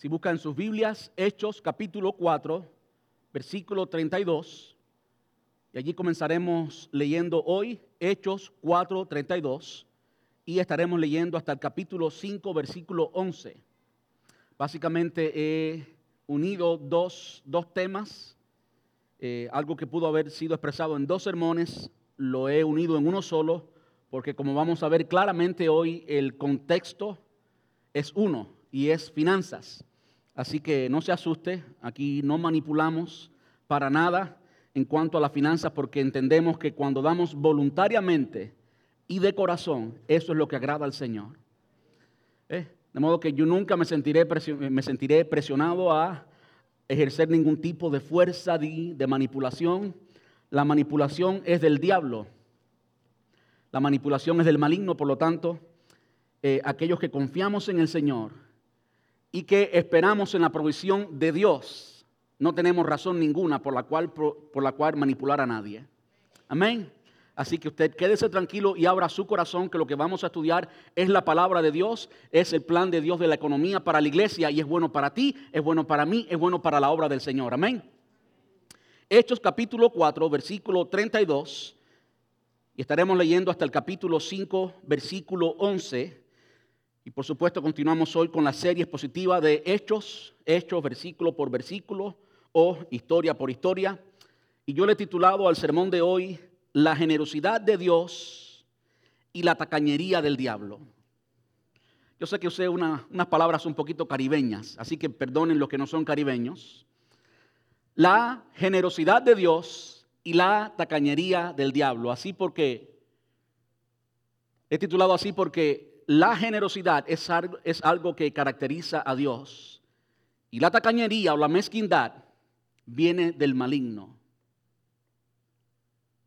Si buscan sus Biblias, Hechos capítulo 4, versículo 32. Y allí comenzaremos leyendo hoy Hechos 4, 32. Y estaremos leyendo hasta el capítulo 5, versículo 11. Básicamente he unido dos, dos temas, eh, algo que pudo haber sido expresado en dos sermones, lo he unido en uno solo, porque como vamos a ver claramente hoy, el contexto es uno y es finanzas. Así que no se asuste, aquí no manipulamos para nada en cuanto a las finanzas porque entendemos que cuando damos voluntariamente y de corazón, eso es lo que agrada al Señor. ¿Eh? De modo que yo nunca me sentiré, presionado a ejercer ningún tipo de fuerza de, de manipulación. La manipulación es del diablo. La manipulación es del maligno, por lo tanto, eh, aquellos que confiamos en el Señor y que esperamos en la provisión de Dios, no tenemos razón ninguna por la cual, por la cual manipular a nadie. Amén. Así que usted quédese tranquilo y abra su corazón que lo que vamos a estudiar es la palabra de Dios, es el plan de Dios de la economía para la iglesia y es bueno para ti, es bueno para mí, es bueno para la obra del Señor. Amén. Hechos capítulo 4, versículo 32 y estaremos leyendo hasta el capítulo 5, versículo 11. Y por supuesto continuamos hoy con la serie expositiva de Hechos, Hechos versículo por versículo o historia por historia. Y yo le he titulado al sermón de hoy La generosidad de Dios y la tacañería del diablo. Yo sé que usé unas palabras un poquito caribeñas, así que perdonen los que no son caribeños. La generosidad de Dios y la tacañería del diablo. Así porque, he titulado así porque la generosidad es algo, que caracteriza a Dios. Y la tacañería o la mezquindad viene del maligno.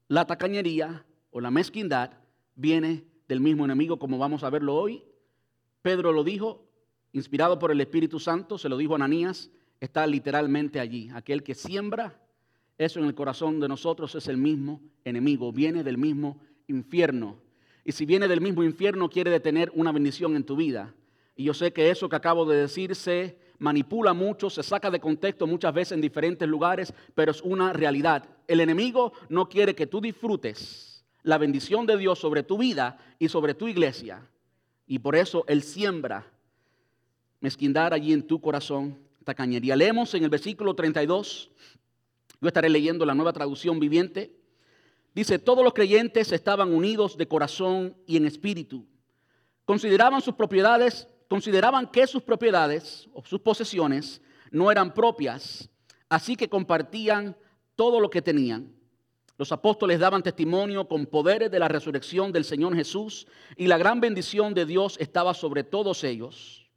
La tacañería o la mezquindad viene del mismo enemigo, como vamos a verlo hoy. Pedro lo dijo, inspirado por el Espíritu Santo, se lo dijo a Ananías, está literalmente allí. Aquel que siembra eso en el corazón de nosotros es el mismo enemigo, viene del mismo infierno. Y si viene del mismo infierno, quiere detener una bendición en tu vida. Y yo sé que eso que acabo de decir se manipula mucho, se saca de contexto muchas veces en diferentes lugares, pero es una realidad. El enemigo no quiere que tú disfrutes la bendición de Dios sobre tu vida y sobre tu iglesia. Y por eso Él siembra mezquindad allí en tu corazón, tacañería. Leemos en el versículo 32, yo estaré leyendo la nueva traducción viviente. Dice, todos los creyentes estaban unidos de corazón y en espíritu. Consideraban sus propiedades, consideraban que sus propiedades o sus posesiones no eran propias, así que compartían todo lo que tenían. Los apóstoles daban testimonio con poderes de la resurrección del Señor Jesús y la gran bendición de Dios estaba sobre todos ellos.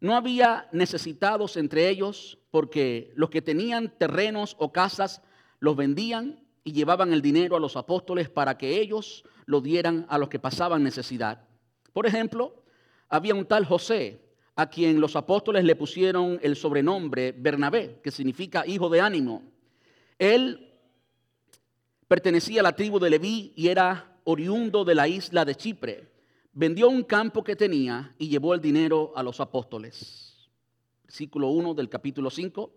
No había necesitados entre ellos porque los que tenían terrenos o casas los vendían y llevaban el dinero a los apóstoles para que ellos lo dieran a los que pasaban necesidad. Por ejemplo, había un tal José a quien los apóstoles le pusieron el sobrenombre Bernabé, que significa hijo de ánimo. Él pertenecía a la tribu de Leví y era oriundo de la isla de Chipre. Vendió un campo que tenía y llevó el dinero a los apóstoles. Versículo 1 del capítulo 5.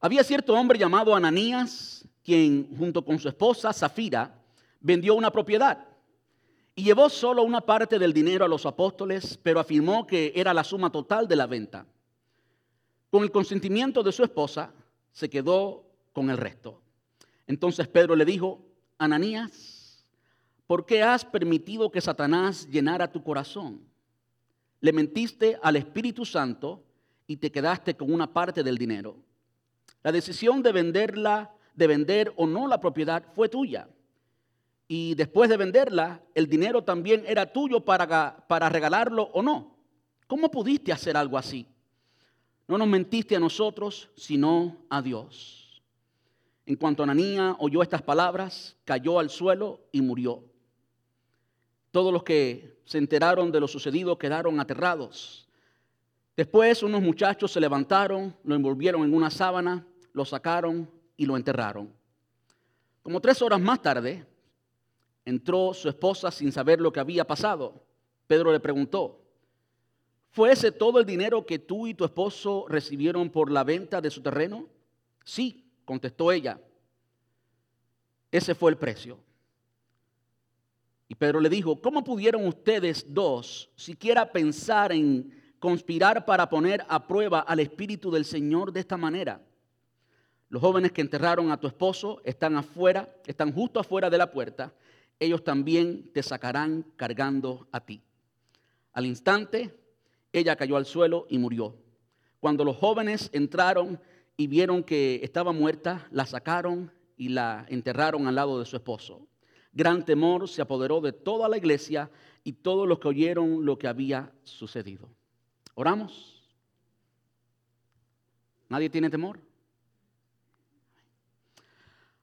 Había cierto hombre llamado Ananías quien junto con su esposa Zafira vendió una propiedad y llevó solo una parte del dinero a los apóstoles, pero afirmó que era la suma total de la venta. Con el consentimiento de su esposa, se quedó con el resto. Entonces Pedro le dijo, Ananías, ¿por qué has permitido que Satanás llenara tu corazón? Le mentiste al Espíritu Santo y te quedaste con una parte del dinero. La decisión de venderla de vender o no la propiedad fue tuya. Y después de venderla, el dinero también era tuyo para, para regalarlo o no. ¿Cómo pudiste hacer algo así? No nos mentiste a nosotros, sino a Dios. En cuanto Ananía oyó estas palabras, cayó al suelo y murió. Todos los que se enteraron de lo sucedido quedaron aterrados. Después unos muchachos se levantaron, lo envolvieron en una sábana, lo sacaron y lo enterraron. Como tres horas más tarde, entró su esposa sin saber lo que había pasado. Pedro le preguntó, ¿Fue ese todo el dinero que tú y tu esposo recibieron por la venta de su terreno? Sí, contestó ella. Ese fue el precio. Y Pedro le dijo, ¿cómo pudieron ustedes dos siquiera pensar en conspirar para poner a prueba al Espíritu del Señor de esta manera? Los jóvenes que enterraron a tu esposo están afuera, están justo afuera de la puerta. Ellos también te sacarán cargando a ti. Al instante, ella cayó al suelo y murió. Cuando los jóvenes entraron y vieron que estaba muerta, la sacaron y la enterraron al lado de su esposo. Gran temor se apoderó de toda la iglesia y todos los que oyeron lo que había sucedido. ¿Oramos? ¿Nadie tiene temor?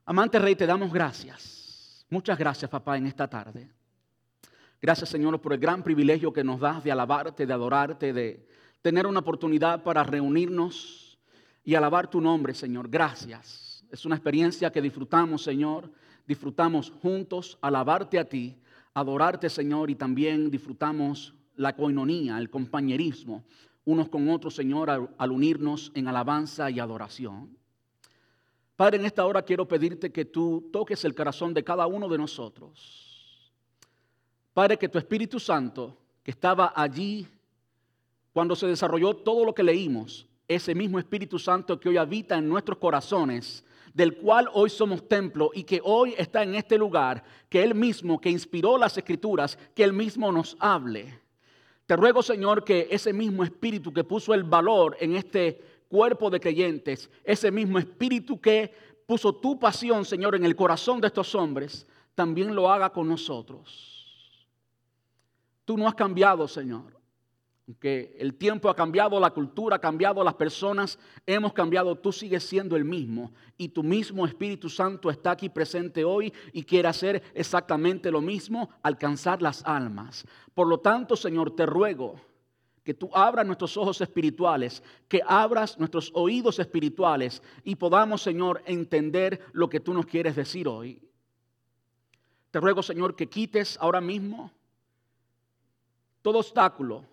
Amante Rey, te damos gracias. Muchas gracias, papá, en esta tarde. Gracias, Señor, por el gran privilegio que nos das de alabarte, de adorarte, de tener una oportunidad para reunirnos y alabar tu nombre, Señor. Gracias. Es una experiencia que disfrutamos, Señor. Disfrutamos juntos alabarte a ti, adorarte, Señor, y también disfrutamos la coinonía, el compañerismo, unos con otros, Señor, al, unirnos en alabanza y adoración. Padre, en esta hora quiero pedirte que tú toques el corazón de cada uno de nosotros Padre, que tu Espíritu Santo, que estaba allí cuando se desarrolló todo lo que leímos, ese mismo Espíritu Santo que hoy habita en nuestros corazones, del cual hoy somos templo y que hoy está en este lugar, que Él mismo, que inspiró las escrituras, que Él mismo nos hable. Te ruego, Señor, que ese mismo Espíritu que puso el valor en este cuerpo de creyentes, ese mismo Espíritu que puso tu pasión, Señor, en el corazón de estos hombres, también lo haga con nosotros. Tú no has cambiado, Señor. Aunque el tiempo ha cambiado, la cultura ha cambiado, las personas hemos cambiado, tú sigues siendo el mismo. Y tu mismo Espíritu Santo está aquí presente hoy y quiere hacer exactamente lo mismo, alcanzar las almas. Por lo tanto, Señor, te ruego que tú abras nuestros ojos espirituales, que abras nuestros oídos espirituales y podamos, Señor, entender lo que tú nos quieres decir hoy. Te ruego, Señor, que quites ahora mismo todo obstáculo,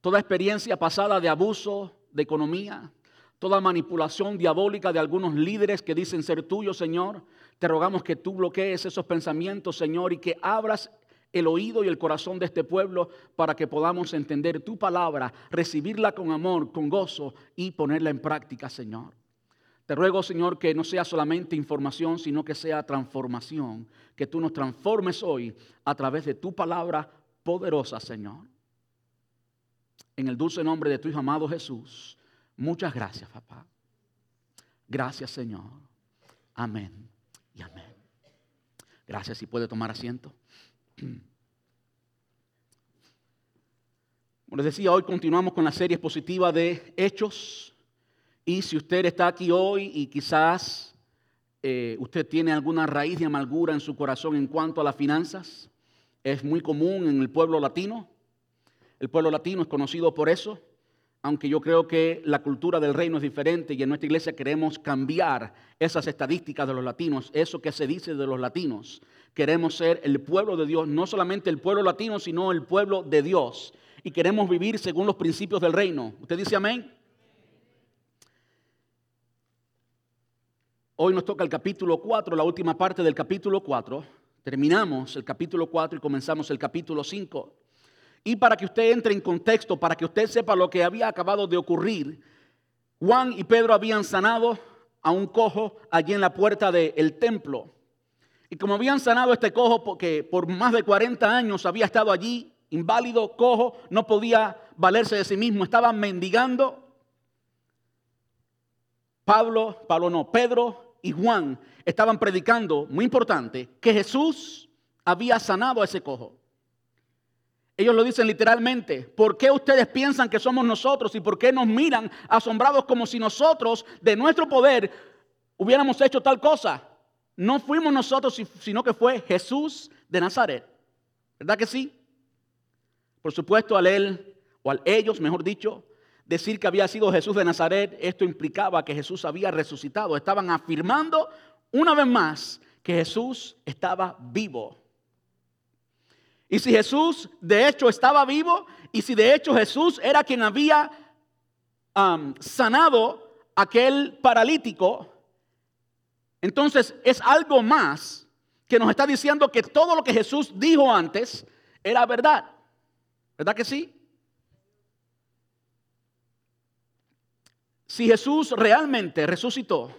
toda experiencia pasada de abuso de economía, toda manipulación diabólica de algunos líderes que dicen ser tuyos, Señor. Te rogamos que tú bloquees esos pensamientos, Señor, y que abras el oído y el corazón de este pueblo para que podamos entender tu palabra, recibirla con amor, con gozo y ponerla en práctica, Señor. Te ruego, Señor, que no sea solamente información, sino que sea transformación, que tú nos transformes hoy a través de tu palabra poderosa, Señor. En el dulce nombre de tu Hijo amado Jesús, muchas gracias, papá. Gracias, Señor. Amén y amén. Gracias, si puede tomar asiento. Como les decía, hoy continuamos con la serie expositiva de Hechos. Y si usted está aquí hoy y quizás eh, usted tiene alguna raíz de amargura en su corazón en cuanto a las finanzas, es muy común en el pueblo latino. El pueblo latino es conocido por eso, aunque yo creo que la cultura del reino es diferente y en nuestra iglesia queremos cambiar esas estadísticas de los latinos, eso que se dice de los latinos. Queremos ser el pueblo de Dios, no solamente el pueblo latino, sino el pueblo de Dios. Y queremos vivir según los principios del reino. ¿Usted dice amén? Hoy nos toca el capítulo 4, la última parte del capítulo 4 Terminamos el capítulo 4 y comenzamos el capítulo 5. Y para que usted entre en contexto, para que usted sepa lo que había acabado de ocurrir, Juan y Pedro habían sanado a un cojo allí en la puerta del templo. Y como habían sanado a este cojo porque por más de 40 años había estado allí, inválido, cojo, no podía valerse de sí mismo, estaba mendigando. Pablo, Pablo no, Pedro y Juan estaban predicando, muy importante, que Jesús había sanado a ese cojo. Ellos lo dicen literalmente, ¿por qué ustedes piensan que somos nosotros y por qué nos miran asombrados como si nosotros de nuestro poder hubiéramos hecho tal cosa? No fuimos nosotros, sino que fue Jesús de Nazaret. ¿Verdad que sí? Por supuesto, al él, o al ellos, mejor dicho, decir que había sido Jesús de Nazaret, esto implicaba que Jesús había resucitado. Estaban afirmando una vez más que Jesús estaba vivo. Y si Jesús de hecho estaba vivo y si de hecho Jesús era quien había sanado aquel paralítico, entonces es algo más que nos está diciendo que todo lo que Jesús dijo antes era verdad. ¿Verdad que sí? Si Jesús realmente resucitó,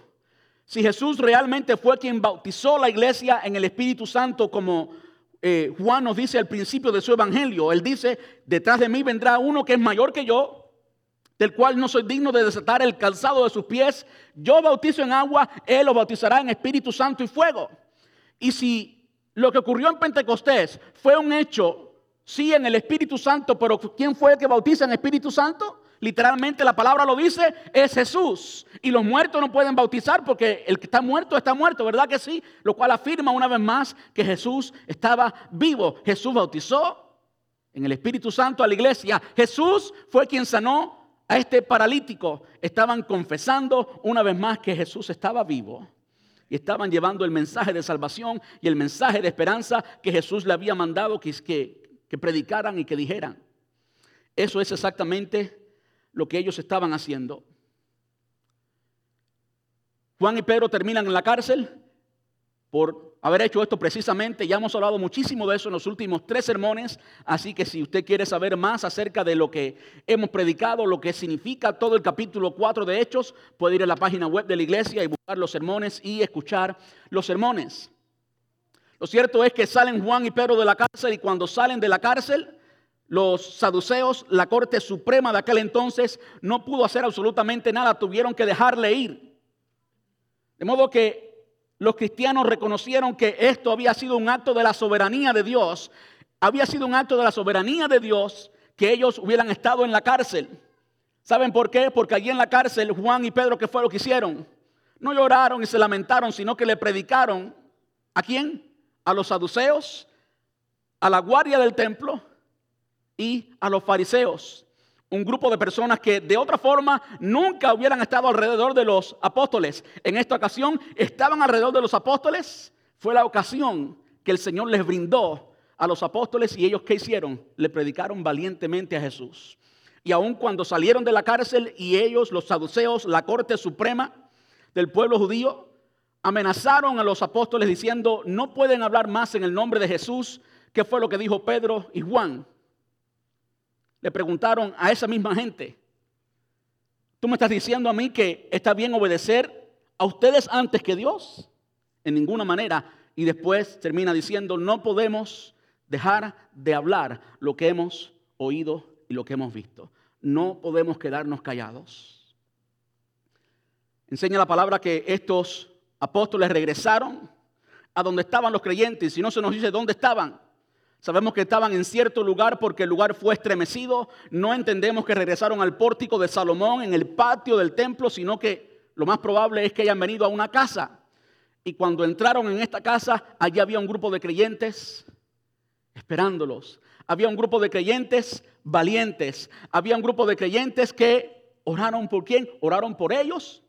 si Jesús realmente fue quien bautizó la iglesia en el Espíritu Santo como eh, Juan nos dice al principio de su evangelio, él dice, detrás de mí vendrá uno que es mayor que yo, del cual no soy digno de desatar el calzado de sus pies. Yo bautizo en agua, él lo bautizará en Espíritu Santo y fuego. Y si lo que ocurrió en Pentecostés fue un hecho, sí, en el Espíritu Santo, pero ¿quién fue el que bautiza en Espíritu Santo? Literalmente la palabra lo dice, es Jesús. Y los muertos no pueden bautizar porque el que está muerto está muerto, ¿verdad que sí? Lo cual afirma una vez más que Jesús estaba vivo. Jesús bautizó en el Espíritu Santo a la iglesia. Jesús fue quien sanó a este paralítico. Estaban confesando una vez más que Jesús estaba vivo. Y estaban llevando el mensaje de salvación y el mensaje de esperanza que Jesús le había mandado que, que, predicaran y que dijeran. Eso es exactamente lo que ellos estaban haciendo. Juan y Pedro terminan en la cárcel por haber hecho esto precisamente. Ya hemos hablado muchísimo de eso en los últimos tres sermones, así que si usted quiere saber más acerca de lo que hemos predicado, lo que significa todo el capítulo 4 de Hechos, puede ir a la página web de la iglesia y buscar los sermones y escuchar los sermones. Lo cierto es que salen Juan y Pedro de la cárcel y cuando salen de la cárcel, los saduceos, la corte suprema de aquel entonces, no pudo hacer absolutamente nada, tuvieron que dejarle ir. De modo que los cristianos reconocieron que esto había sido un acto de la soberanía de Dios, había sido un acto de la soberanía de Dios que ellos hubieran estado en la cárcel. ¿Saben por qué? Porque allí en la cárcel Juan y Pedro, ¿qué fue lo que hicieron? No lloraron y se lamentaron, sino que le predicaron. ¿A quién? A los saduceos, a la guardia del templo y a los fariseos, un grupo de personas que de otra forma nunca hubieran estado alrededor de los apóstoles. En esta ocasión estaban alrededor de los apóstoles. Fue la ocasión que el Señor les brindó a los apóstoles y ellos qué hicieron? Le predicaron valientemente a Jesús. Y aun cuando salieron de la cárcel y ellos, los saduceos, la corte suprema del pueblo judío, amenazaron a los apóstoles diciendo, no pueden hablar más en el nombre de Jesús, que fue lo que dijo Pedro y Juan le preguntaron a esa misma gente, ¿tú me estás diciendo a mí que está bien obedecer a ustedes antes que Dios? En ninguna manera. Y después termina diciendo, no podemos dejar de hablar lo que hemos oído y lo que hemos visto. No podemos quedarnos callados. Enseña la palabra que estos apóstoles regresaron a donde estaban los creyentes. Si no se nos dice dónde estaban, Sabemos que estaban en cierto lugar porque el lugar fue estremecido. No entendemos que regresaron al pórtico de Salomón en el patio del templo, sino que lo más probable es que hayan venido a una casa. Y cuando entraron en esta casa, allí había un grupo de creyentes esperándolos. Había un grupo de creyentes valientes. Había un grupo de creyentes que oraron por quién? Oraron por ellos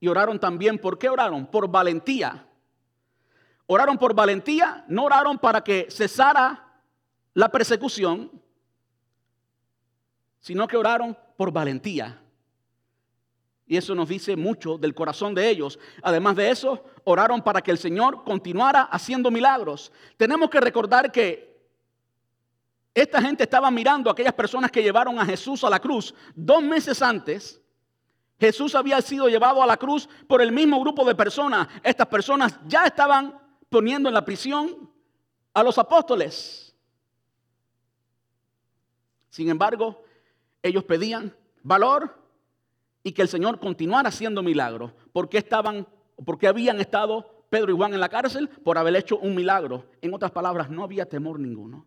y oraron también por qué oraron? Por valentía. Oraron por valentía, no oraron para que cesara la persecución, sino que oraron por valentía. Y eso nos dice mucho del corazón de ellos. Además de eso, oraron para que el Señor continuara haciendo milagros. Tenemos que recordar que esta gente estaba mirando a aquellas personas que llevaron a Jesús a la cruz. Dos meses antes, Jesús había sido llevado a la cruz por el mismo grupo de personas. Estas personas ya estaban poniendo en la prisión a los apóstoles. Sin embargo, ellos pedían valor y que el Señor continuara haciendo milagros. porque estaban, porque habían estado Pedro y Juan en la cárcel? Por haber hecho un milagro. En otras palabras, no había temor ninguno.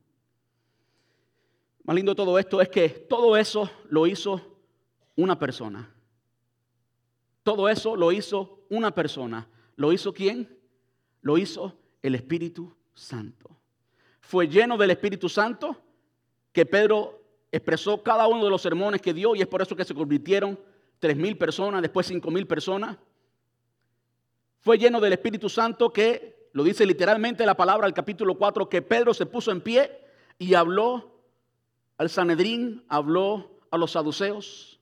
Más lindo de todo esto es que todo eso lo hizo una persona. Todo eso lo hizo una persona. ¿Lo hizo quién? Lo hizo el Espíritu Santo. Fue lleno del Espíritu Santo que Pedro expresó cada uno de los sermones que dio y es por eso que se convirtieron tres mil personas, después cinco mil personas. Fue lleno del Espíritu Santo que, lo dice literalmente la palabra del capítulo 4, que Pedro se puso en pie y habló al Sanedrín, habló a los saduceos.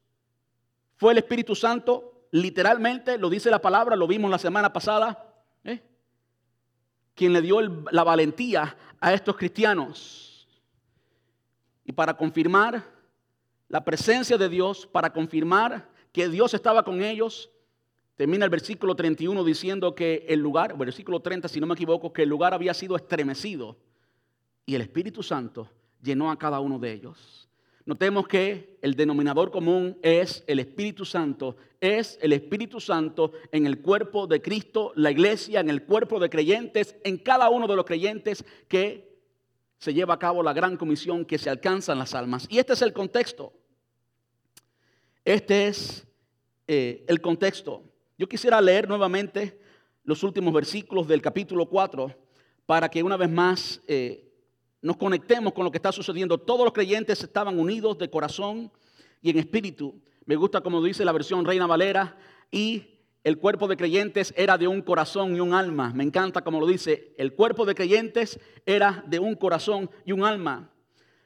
Fue el Espíritu Santo, literalmente, lo dice la palabra, lo vimos la semana pasada, ¿eh? quien le dio la valentía a estos cristianos. Y para confirmar la presencia de Dios, para confirmar que Dios estaba con ellos, termina el versículo 31 diciendo que el lugar, versículo 30 si no me equivoco, que el lugar había sido estremecido y el Espíritu Santo llenó a cada uno de ellos. Notemos que el denominador común es el Espíritu Santo, es el Espíritu Santo en el cuerpo de Cristo, la iglesia, en el cuerpo de creyentes, en cada uno de los creyentes que se lleva a cabo la gran comisión que se alcanzan las almas. Y este es el contexto. Este es eh, el contexto. Yo quisiera leer nuevamente los últimos versículos del capítulo 4 para que una vez más eh, nos conectemos con lo que está sucediendo. Todos los creyentes estaban unidos de corazón y en espíritu. Me gusta como dice la versión Reina Valera y el cuerpo de creyentes era de un corazón y un alma. Me encanta como lo dice. El cuerpo de creyentes era de un corazón y un alma.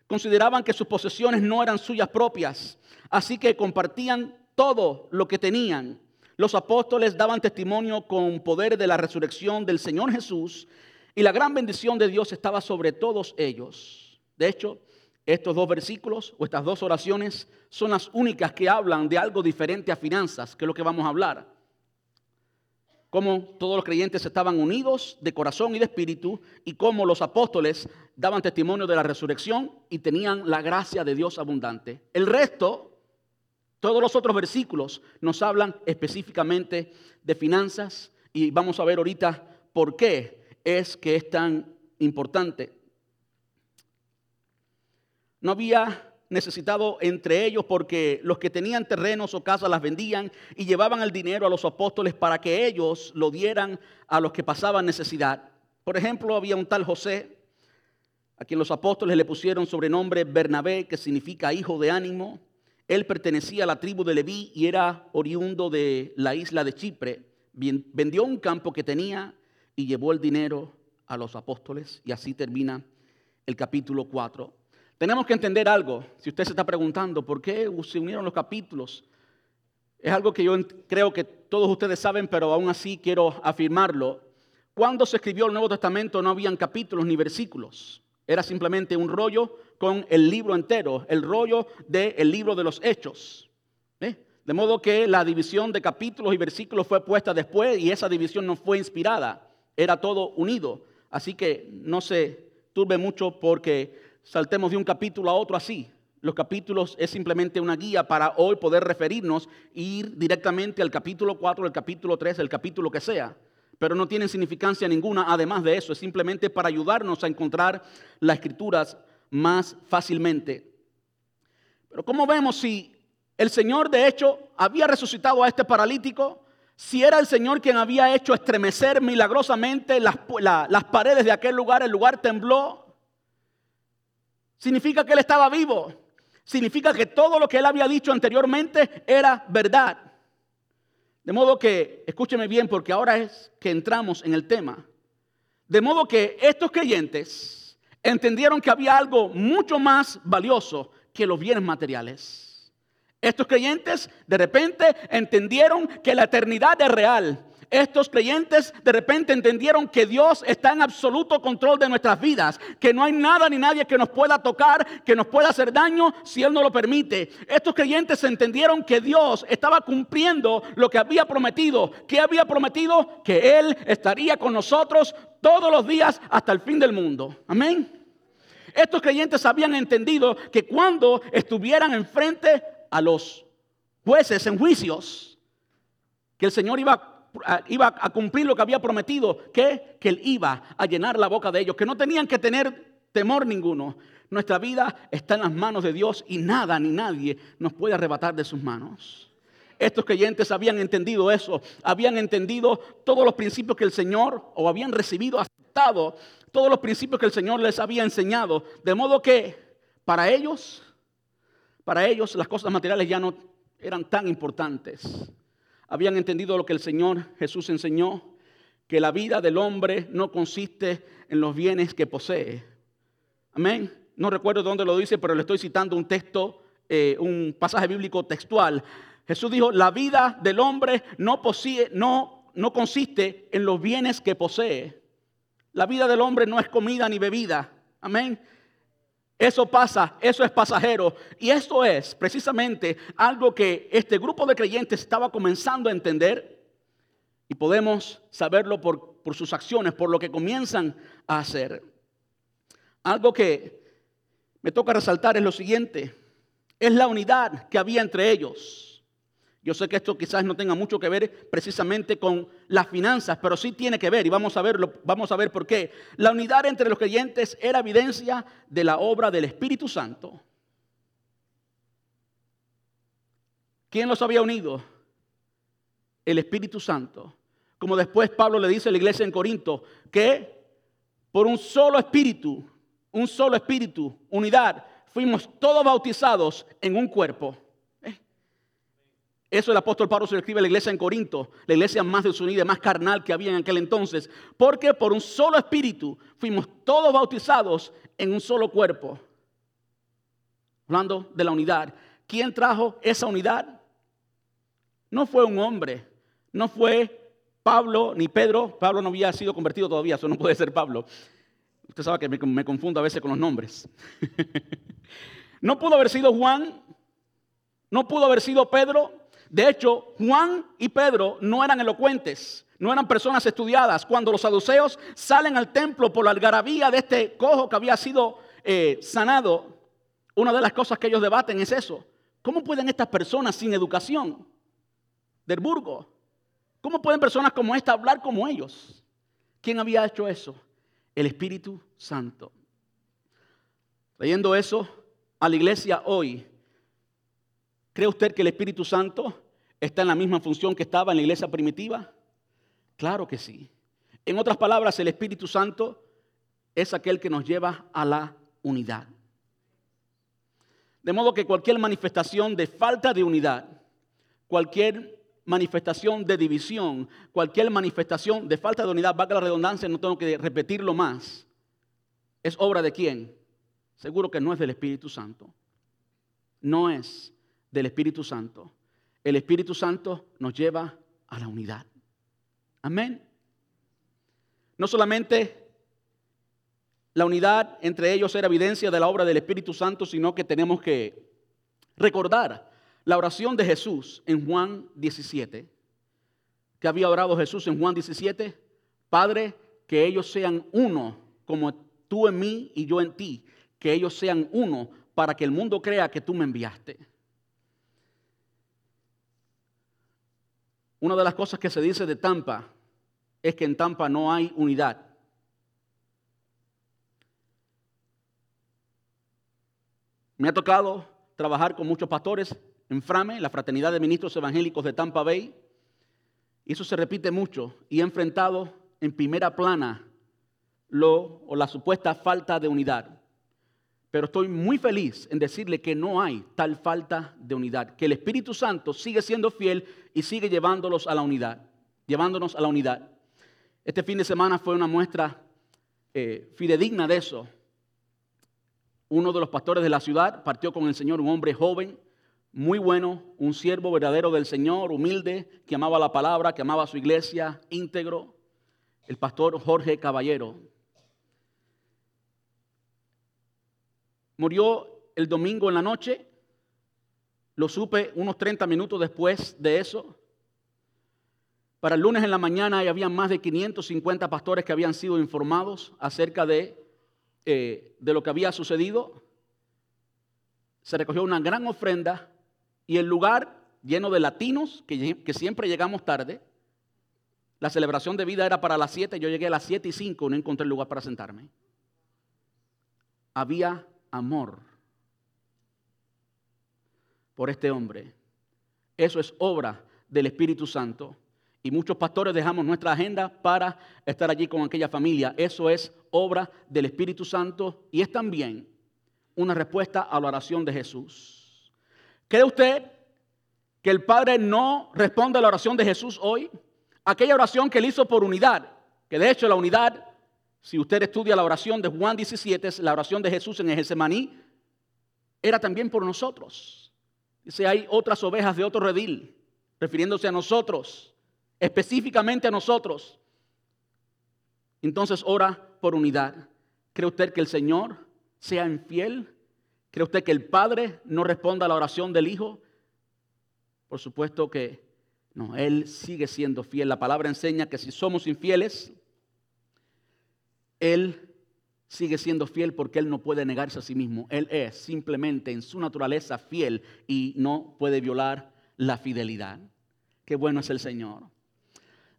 Consideraban que sus posesiones no eran suyas propias, así que compartían todo lo que tenían. Los apóstoles daban testimonio con poder de la resurrección del Señor Jesús y la gran bendición de Dios estaba sobre todos ellos. De hecho, estos dos versículos o estas dos oraciones son las únicas que hablan de algo diferente a finanzas, que es lo que vamos a hablar. Cómo todos los creyentes estaban unidos de corazón y de espíritu y cómo los apóstoles daban testimonio de la resurrección y tenían la gracia de Dios abundante. El resto, todos los otros versículos nos hablan específicamente de finanzas y vamos a ver ahorita por qué es que es tan importante. No había necesitado entre ellos porque los que tenían terrenos o casas las vendían y llevaban el dinero a los apóstoles para que ellos lo dieran a los que pasaban necesidad. Por ejemplo, había un tal José, a quien los apóstoles le pusieron sobrenombre Bernabé, que significa hijo de ánimo. Él pertenecía a la tribu de Leví y era oriundo de la isla de Chipre. Vendió un campo que tenía y llevó el dinero a los apóstoles y así termina el capítulo 4. Tenemos que entender algo, si usted se está preguntando por qué se unieron los capítulos, es algo que yo creo que todos ustedes saben, pero aún así quiero afirmarlo. Cuando se escribió el Nuevo Testamento no habían capítulos ni versículos, era simplemente un rollo con el libro entero, el rollo del libro de los hechos. De modo que la división de capítulos y versículos fue puesta después y esa división no fue inspirada era todo unido. Así que no se turbe mucho porque saltemos de un capítulo a otro así. Los capítulos es simplemente una guía para hoy poder referirnos e ir directamente al capítulo 4, el capítulo 3, el capítulo que sea. Pero no tienen significancia ninguna además de eso. Es simplemente para ayudarnos a encontrar las escrituras más fácilmente. Pero ¿cómo vemos si el Señor de hecho había resucitado a este paralítico? Si era el Señor quien había hecho estremecer milagrosamente las, las, paredes de aquel lugar, el lugar tembló, significa que Él estaba vivo. Significa que todo lo que Él había dicho anteriormente era verdad. De modo que, escúcheme bien, porque ahora es que entramos en el tema. De modo que estos creyentes entendieron que había algo mucho más valioso que los bienes materiales. Estos creyentes de repente entendieron que la eternidad es real. Estos creyentes de repente entendieron que Dios está en absoluto control de nuestras vidas, que no hay nada ni nadie que nos pueda tocar, que nos pueda hacer daño si Él no lo permite. Estos creyentes entendieron que Dios estaba cumpliendo lo que había prometido. ¿Qué había prometido? Que Él estaría con nosotros todos los días hasta el fin del mundo. Amén. Estos creyentes habían entendido que cuando estuvieran enfrente a los jueces en juicios que el Señor iba iba a cumplir lo que había prometido, que, que Él iba a llenar la boca de ellos, que no tenían que tener temor ninguno. Nuestra vida está en las manos de Dios y nada ni nadie nos puede arrebatar de sus manos. Estos creyentes habían entendido eso, habían entendido todos los principios que el Señor, o habían recibido, aceptado todos los principios que el Señor les había enseñado. De modo que para ellos para ellos las cosas materiales ya no eran tan importantes. Habían entendido lo que el Señor Jesús enseñó, que la vida del hombre no consiste en los bienes que posee. Amén. no recuerdo dónde lo dice, pero le estoy citando un texto, eh, un pasaje bíblico textual. Jesús dijo, la vida del hombre no, posee, no, no consiste en los bienes que posee. La vida del hombre no es comida ni bebida. Amén. Eso pasa, eso es pasajero. Y esto es precisamente algo que este grupo de creyentes estaba comenzando a entender. Y podemos saberlo por, por sus acciones, por lo que comienzan a hacer. Algo que me toca resaltar es lo siguiente. Es la unidad que había entre ellos. Yo sé que esto quizás no tenga mucho que ver precisamente con las finanzas, pero sí tiene que ver y vamos a verlo, vamos a ver por qué. La unidad entre los creyentes era evidencia de la obra del Espíritu Santo. ¿Quién los había unido? El Espíritu Santo. Como después Pablo le dice a la iglesia en Corinto, que por un solo espíritu, un solo espíritu, unidad, fuimos todos bautizados en un cuerpo. Eso el apóstol Pablo se lo escribe a la iglesia en Corinto, la iglesia más desunida, más carnal que había en aquel entonces, porque por un solo espíritu fuimos todos bautizados en un solo cuerpo. Hablando de la unidad. ¿Quién trajo esa unidad? No fue un hombre, no fue Pablo ni Pedro, Pablo no había sido convertido todavía, eso no puede ser Pablo. Usted sabe que me, confundo a veces con los nombres. no pudo haber sido Juan, no pudo haber sido Pedro. De hecho, Juan y Pedro no eran elocuentes, no eran personas estudiadas. Cuando los saduceos salen al templo por la algarabía de este cojo que había sido eh, sanado, una de las cosas que ellos debaten es eso. ¿Cómo pueden estas personas sin educación del burgo ¿Cómo pueden personas como esta hablar como ellos? ¿Quién había hecho eso? El Espíritu Santo. Leyendo eso a la iglesia hoy, ¿cree usted que el Espíritu Santo está en la misma función que estaba en la iglesia primitiva? Claro que sí. En otras palabras, el Espíritu Santo es aquel que nos lleva a la unidad. De modo que cualquier manifestación de falta de unidad, cualquier manifestación de división, cualquier manifestación de falta de unidad, valga la redundancia, no tengo que repetirlo más, ¿es obra de quién? Seguro que no es del Espíritu Santo. No es del Espíritu Santo. El Espíritu Santo nos lleva a la unidad. Amén. No solamente la unidad entre ellos era evidencia de la obra del Espíritu Santo, sino que tenemos que recordar la oración de Jesús en Juan 17, que había orado Jesús en Juan 17, Padre, que ellos sean uno, como tú en mí y yo en ti, que ellos sean uno, para que el mundo crea que tú me enviaste. Una de las cosas que se dice de Tampa es que en Tampa no hay unidad. Me ha tocado trabajar con muchos pastores en Frame, la Fraternidad de Ministros Evangélicos de Tampa Bay. Y eso se repite mucho y he enfrentado en primera plana lo o la supuesta falta de unidad. Pero estoy muy feliz en decirle que no hay tal falta de unidad, que el Espíritu Santo sigue siendo fiel y sigue llevándolos a la unidad, llevándonos a la unidad. Este fin de semana fue una muestra eh, fidedigna de eso. Uno de los pastores de la ciudad partió con el Señor, un hombre joven, muy bueno, un siervo verdadero del Señor, humilde, que amaba la palabra, que amaba su iglesia, íntegro, el pastor Jorge Caballero. Murió el domingo en la noche, lo supe unos 30 minutos después de eso. Para el lunes en la mañana había más de 550 pastores que habían sido informados acerca de, eh, de lo que había sucedido. Se recogió una gran ofrenda y el lugar lleno de latinos, que, siempre llegamos tarde. La celebración de vida era para las 7, yo llegué a las 7 y 5, no encontré lugar para sentarme. Había amor por este hombre. Eso es obra del Espíritu Santo. Y muchos pastores dejamos nuestra agenda para estar allí con aquella familia. Eso es obra del Espíritu Santo y es también una respuesta a la oración de Jesús. ¿Cree usted que el Padre no responde a la oración de Jesús hoy? Aquella oración que él hizo por unidad, que de hecho la unidad Si usted estudia la oración de Juan 17, la oración de Jesús en el Getsemaní, era también por nosotros. Dice, hay otras ovejas de otro redil, refiriéndose a nosotros, específicamente a nosotros. Entonces ora por unidad. ¿Cree usted que el Señor sea infiel? ¿Cree usted que el Padre no responda a la oración del Hijo? Por supuesto que no, Él sigue siendo fiel. La palabra enseña que si somos infieles, Él sigue siendo fiel porque Él no puede negarse a sí mismo. Él es simplemente en su naturaleza fiel y no puede violar la fidelidad. Qué bueno es el Señor.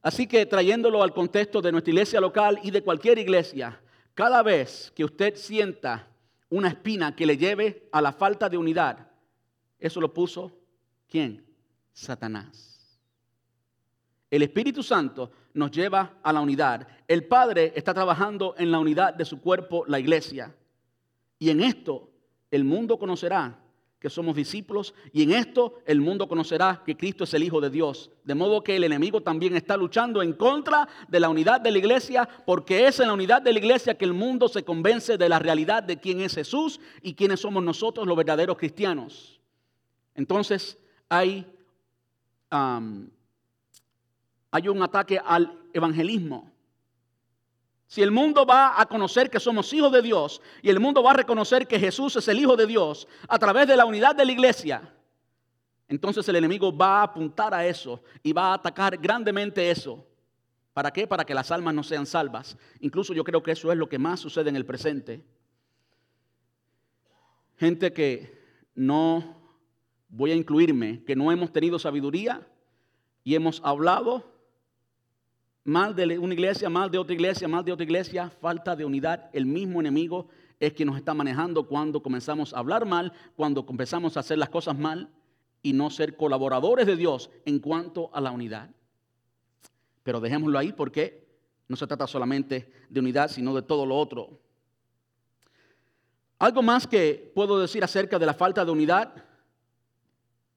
Así que trayéndolo al contexto de nuestra iglesia local y de cualquier iglesia, cada vez que usted sienta una espina que le lleve a la falta de unidad, eso lo puso ¿quién? Satanás. El Espíritu Santo nos lleva a la unidad. El Padre está trabajando en la unidad de su cuerpo, la iglesia. Y en esto el mundo conocerá que somos discípulos y en esto el mundo conocerá que Cristo es el Hijo de Dios. De modo que el enemigo también está luchando en contra de la unidad de la iglesia porque es en la unidad de la iglesia que el mundo se convence de la realidad de quién es Jesús y quiénes somos nosotros los verdaderos cristianos. Entonces hay hay un ataque al evangelismo. Si el mundo va a conocer que somos hijos de Dios y el mundo va a reconocer que Jesús es el Hijo de Dios a través de la unidad de la iglesia, entonces el enemigo va a apuntar a eso y va a atacar grandemente eso. ¿Para qué? Para que las almas no sean salvas. Incluso yo creo que eso es lo que más sucede en el presente. Gente que no, voy a incluirme, que no hemos tenido sabiduría y hemos hablado mal de una iglesia, mal de otra iglesia, mal de otra iglesia, falta de unidad. El mismo enemigo es quien nos está manejando cuando comenzamos a hablar mal, cuando comenzamos a hacer las cosas mal y no ser colaboradores de Dios en cuanto a la unidad. Pero dejémoslo ahí porque no se trata solamente de unidad, sino de todo lo otro. Algo más que puedo decir acerca de la falta de unidad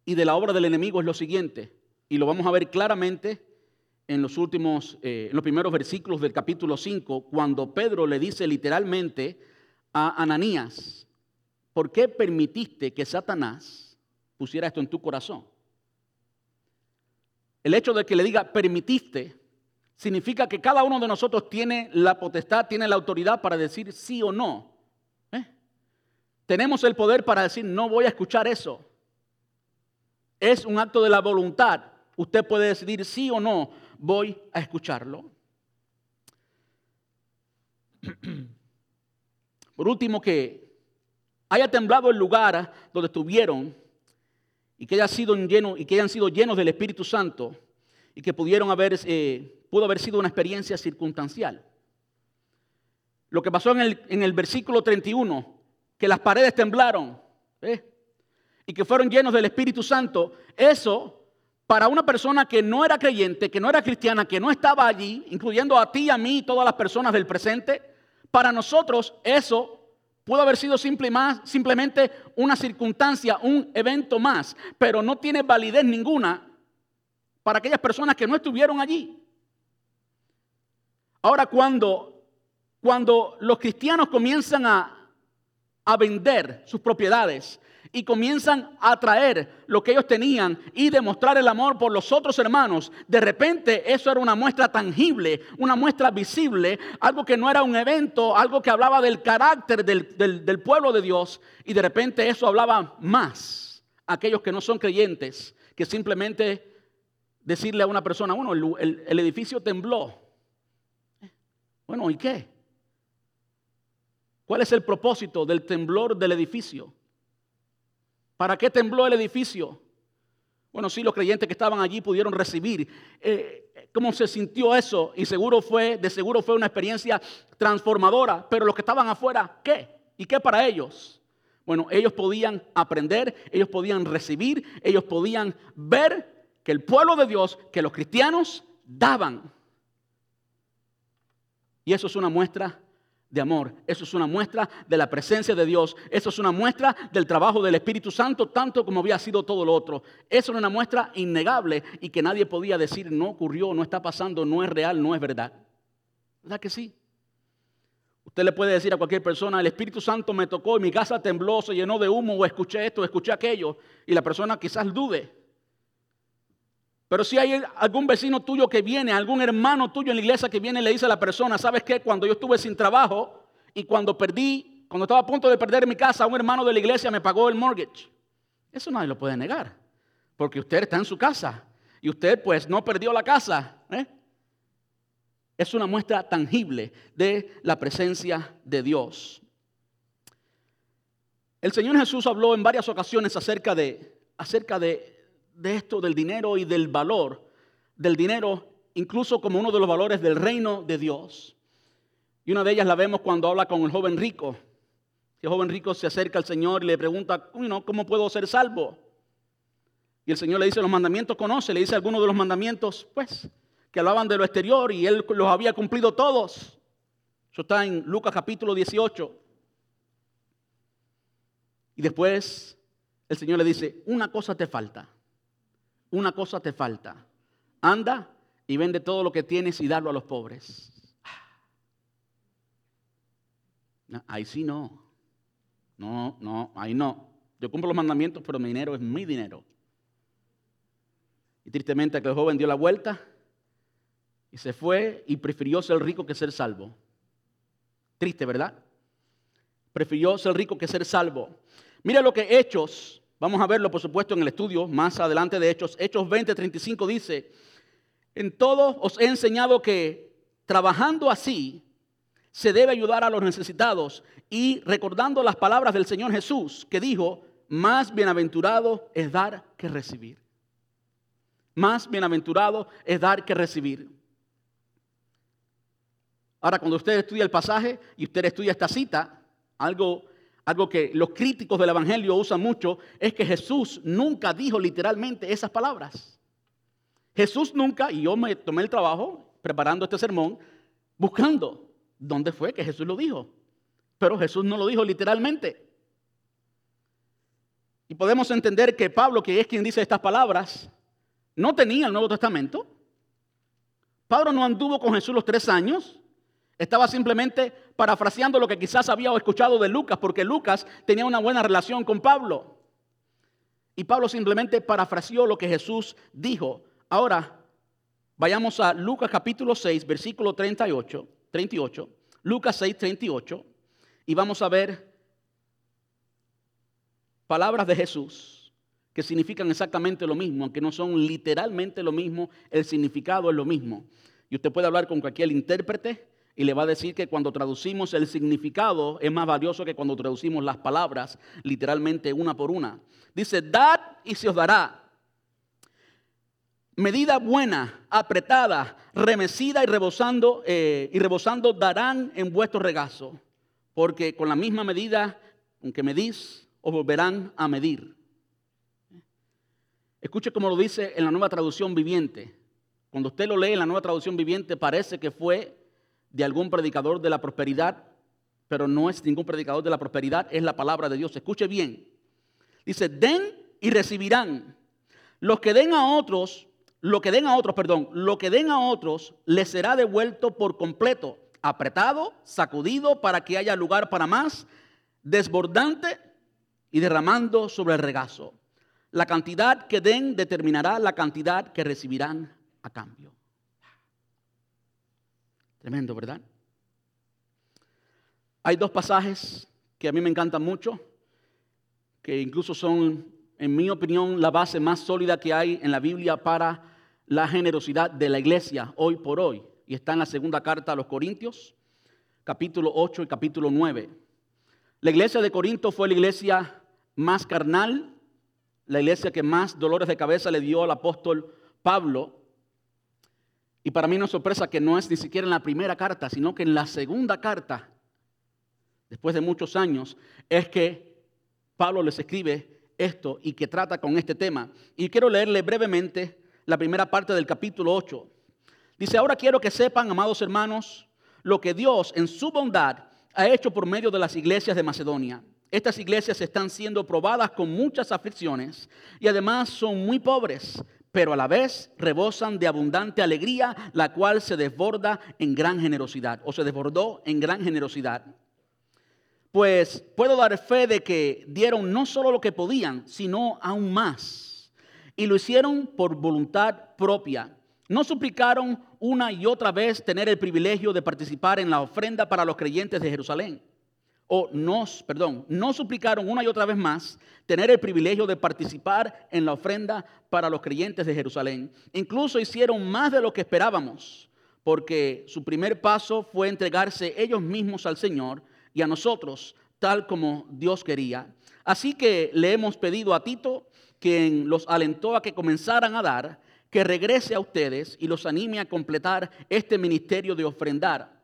y de la obra del enemigo es lo siguiente, y lo vamos a ver claramente en los últimos, eh, en los primeros versículos del capítulo 5, cuando Pedro le dice literalmente a Ananías, ¿por qué permitiste que Satanás pusiera esto en tu corazón? El hecho de que le diga permitiste significa que cada uno de nosotros tiene la potestad, tiene la autoridad para decir sí o no. ¿eh? Tenemos el poder para decir no voy a escuchar eso. Es un acto de la voluntad. Usted puede decidir sí o no voy a escucharlo. Por último, que haya temblado el lugar donde estuvieron y que, haya sido lleno, y que hayan sido llenos del Espíritu Santo y que pudieron haber, eh, pudo haber sido una experiencia circunstancial. Lo que pasó en el, en el versículo 31, que las paredes temblaron ¿eh? y que fueron llenos del Espíritu Santo, eso para una persona que no era creyente, que no era cristiana, que no estaba allí, incluyendo a ti, a mí y todas las personas del presente, para nosotros eso pudo haber sido simplemente una circunstancia, un evento más, pero no tiene validez ninguna para aquellas personas que no estuvieron allí. Ahora, cuando, cuando los cristianos comienzan a, a vender sus propiedades, y comienzan a traer lo que ellos tenían y demostrar el amor por los otros hermanos, de repente eso era una muestra tangible, una muestra visible, algo que no era un evento, algo que hablaba del carácter del, pueblo de Dios y de repente eso hablaba más a aquellos que no son creyentes que simplemente decirle a una persona, bueno, el edificio tembló. Bueno, ¿y qué? ¿Cuál es el propósito del temblor del edificio? ¿Para qué tembló el edificio? Bueno, sí, los creyentes que estaban allí pudieron recibir. Eh, ¿Cómo se sintió eso? Y seguro fue, de seguro fue una experiencia transformadora. Pero los que estaban afuera, ¿qué? ¿Y qué para ellos? Bueno, ellos podían aprender, ellos podían recibir, ellos podían ver que el pueblo de Dios, que los cristianos daban. Y eso es una muestra de amor. Eso es una muestra de la presencia de Dios. Eso es una muestra del trabajo del Espíritu Santo, tanto como había sido todo lo otro. Eso era una muestra innegable y que nadie podía decir no ocurrió, no está pasando, no es real, no es verdad. ¿Verdad que sí? Usted le puede decir a cualquier persona, el Espíritu Santo me tocó y mi casa tembló, se llenó de humo, o escuché esto, o escuché aquello, y la persona quizás dude. Pero si hay algún vecino tuyo que viene, algún hermano tuyo en la iglesia que viene y le dice a la persona, ¿sabes qué? Cuando yo estuve sin trabajo y cuando perdí, cuando estaba a punto de perder mi casa, un hermano de la iglesia me pagó el mortgage. Eso nadie lo puede negar, porque usted está en su casa y usted pues no perdió la casa. ¿eh? Es una muestra tangible de la presencia de Dios. El Señor Jesús habló en varias ocasiones acerca de, acerca de, de esto del dinero y del valor del dinero, incluso como uno de los valores del reino de Dios. Y una de ellas la vemos cuando habla con el joven rico. El joven rico se acerca al Señor y le pregunta, ¿cómo puedo ser salvo? Y el Señor le dice, los mandamientos conoce, le dice algunos de los mandamientos, pues, que hablaban de lo exterior y él los había cumplido todos. Eso está en Lucas capítulo 18. Y después el Señor le dice, una cosa te falta, una cosa te falta. Anda y vende todo lo que tienes y darlo a los pobres. ahí sí no. No, no, ahí no. Yo cumplo los mandamientos, pero mi dinero es mi dinero. Y tristemente aquel joven dio la vuelta y se fue y prefirió ser rico que ser salvo. Triste, ¿verdad? Prefirió ser rico que ser salvo. Mira lo que Hechos, vamos a verlo por supuesto en el estudio más adelante de Hechos, Hechos 20, 35 dice, en todo os he enseñado que trabajando así se debe ayudar a los necesitados y recordando las palabras del Señor Jesús que dijo, más bienaventurado es dar que recibir. Más bienaventurado es dar que recibir. Ahora, cuando usted estudia el pasaje y usted estudia esta cita, algo, algo que los críticos del Evangelio usan mucho es que Jesús nunca dijo literalmente esas palabras. Jesús nunca, y yo me tomé el trabajo preparando este sermón, buscando dónde fue que Jesús lo dijo. Pero Jesús no lo dijo literalmente. Y podemos entender que Pablo, que es quien dice estas palabras, no tenía el Nuevo Testamento. Pablo no anduvo con Jesús los tres años. Estaba simplemente parafraseando lo que quizás había escuchado de Lucas, porque Lucas tenía una buena relación con Pablo. Y Pablo simplemente parafraseó lo que Jesús dijo. Ahora, vayamos a Lucas capítulo 6, versículo 38, 38. Lucas 6, 38. Y vamos a ver palabras de Jesús que significan exactamente lo mismo, aunque no son literalmente lo mismo, el significado es lo mismo. Y usted puede hablar con cualquier intérprete y le va a decir que cuando traducimos el significado es más valioso que cuando traducimos las palabras literalmente una por una. Dice, dad y se os dará. Medida buena, apretada, remecida y rebosando, eh, y rebosando darán en vuestro regazo. Porque con la misma medida con que medís, os volverán a medir. Escuche como lo dice en la nueva traducción viviente. Cuando usted lo lee en la nueva traducción viviente, parece que fue de algún predicador de la prosperidad, pero no es ningún predicador de la prosperidad, es la palabra de Dios. Escuche bien. Dice, den y recibirán. Los que den a otros, lo que den a otros, perdón, lo que den a otros les será devuelto por completo, apretado, sacudido para que haya lugar para más, desbordante y derramando sobre el regazo. La cantidad que den determinará la cantidad que recibirán a cambio. Tremendo, ¿verdad? Hay dos pasajes que a mí me encantan mucho, que incluso son, en mi opinión, la base más sólida que hay en la Biblia para la generosidad de la iglesia hoy por hoy. Y está en la segunda carta a los Corintios, capítulo 8 y capítulo 9. La iglesia de Corinto fue la iglesia más carnal, la iglesia que más dolores de cabeza le dio al apóstol Pablo, y para mí no es sorpresa que no es ni siquiera en la primera carta, sino que en la segunda carta, después de muchos años, es que Pablo les escribe esto y que trata con este tema. Y quiero leerle brevemente la primera parte del capítulo 8. Dice, ahora quiero que sepan, amados hermanos, lo que Dios en su bondad ha hecho por medio de las iglesias de Macedonia. Estas iglesias están siendo probadas con muchas aflicciones y además son muy pobres pero a la vez rebosan de abundante alegría, la cual se desborda en gran generosidad, o se desbordó en gran generosidad. Pues puedo dar fe de que dieron no solo lo que podían, sino aún más. Y lo hicieron por voluntad propia. No suplicaron una y otra vez tener el privilegio de participar en la ofrenda para los creyentes de Jerusalén o nos, perdón, no suplicaron una y otra vez más tener el privilegio de participar en la ofrenda para los creyentes de Jerusalén. Incluso hicieron más de lo que esperábamos, porque su primer paso fue entregarse ellos mismos al Señor y a nosotros, tal como Dios quería. Así que le hemos pedido a Tito, quien los alentó a que comenzaran a dar, que regrese a ustedes y los anime a completar este ministerio de ofrendar,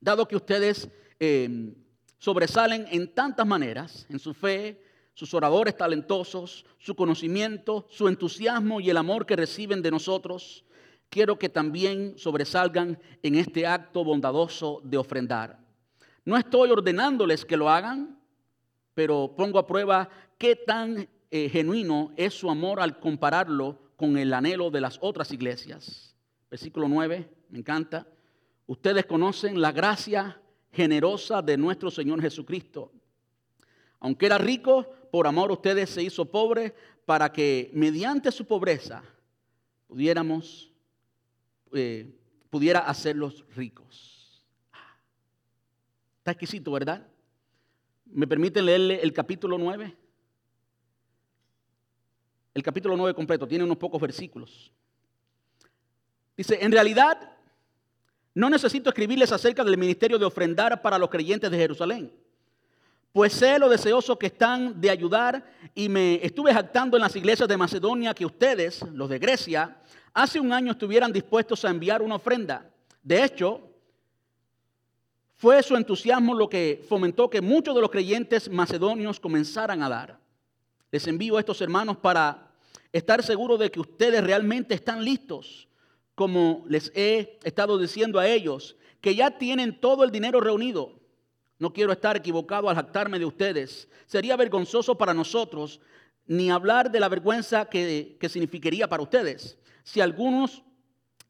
dado que ustedes... Eh, sobresalen en tantas maneras, en su fe, sus oradores talentosos, su conocimiento, su entusiasmo y el amor que reciben de nosotros, quiero que también sobresalgan en este acto bondadoso de ofrendar. No estoy ordenándoles que lo hagan, pero pongo a prueba qué tan eh, genuino es su amor al compararlo con el anhelo de las otras iglesias. Versículo 9, me encanta. Ustedes conocen la gracia generosa de nuestro Señor Jesucristo. Aunque era rico, por amor ustedes se hizo pobre para que mediante su pobreza pudiéramos, eh, pudiera hacerlos ricos. Está exquisito, ¿verdad? ¿Me permiten leerle el capítulo 9? El capítulo 9 completo, tiene unos pocos versículos. Dice, en realidad no necesito escribirles acerca del ministerio de ofrendar para los creyentes de Jerusalén, pues sé lo deseoso que están de ayudar y me estuve jactando en las iglesias de Macedonia que ustedes, los de Grecia, hace un año estuvieran dispuestos a enviar una ofrenda. De hecho, fue su entusiasmo lo que fomentó que muchos de los creyentes macedonios comenzaran a dar. Les envío a estos hermanos para estar seguros de que ustedes realmente están listos como les he estado diciendo a ellos, que ya tienen todo el dinero reunido. No quiero estar equivocado al jactarme de ustedes. Sería vergonzoso para nosotros ni hablar de la vergüenza que, que significaría para ustedes. Si algunos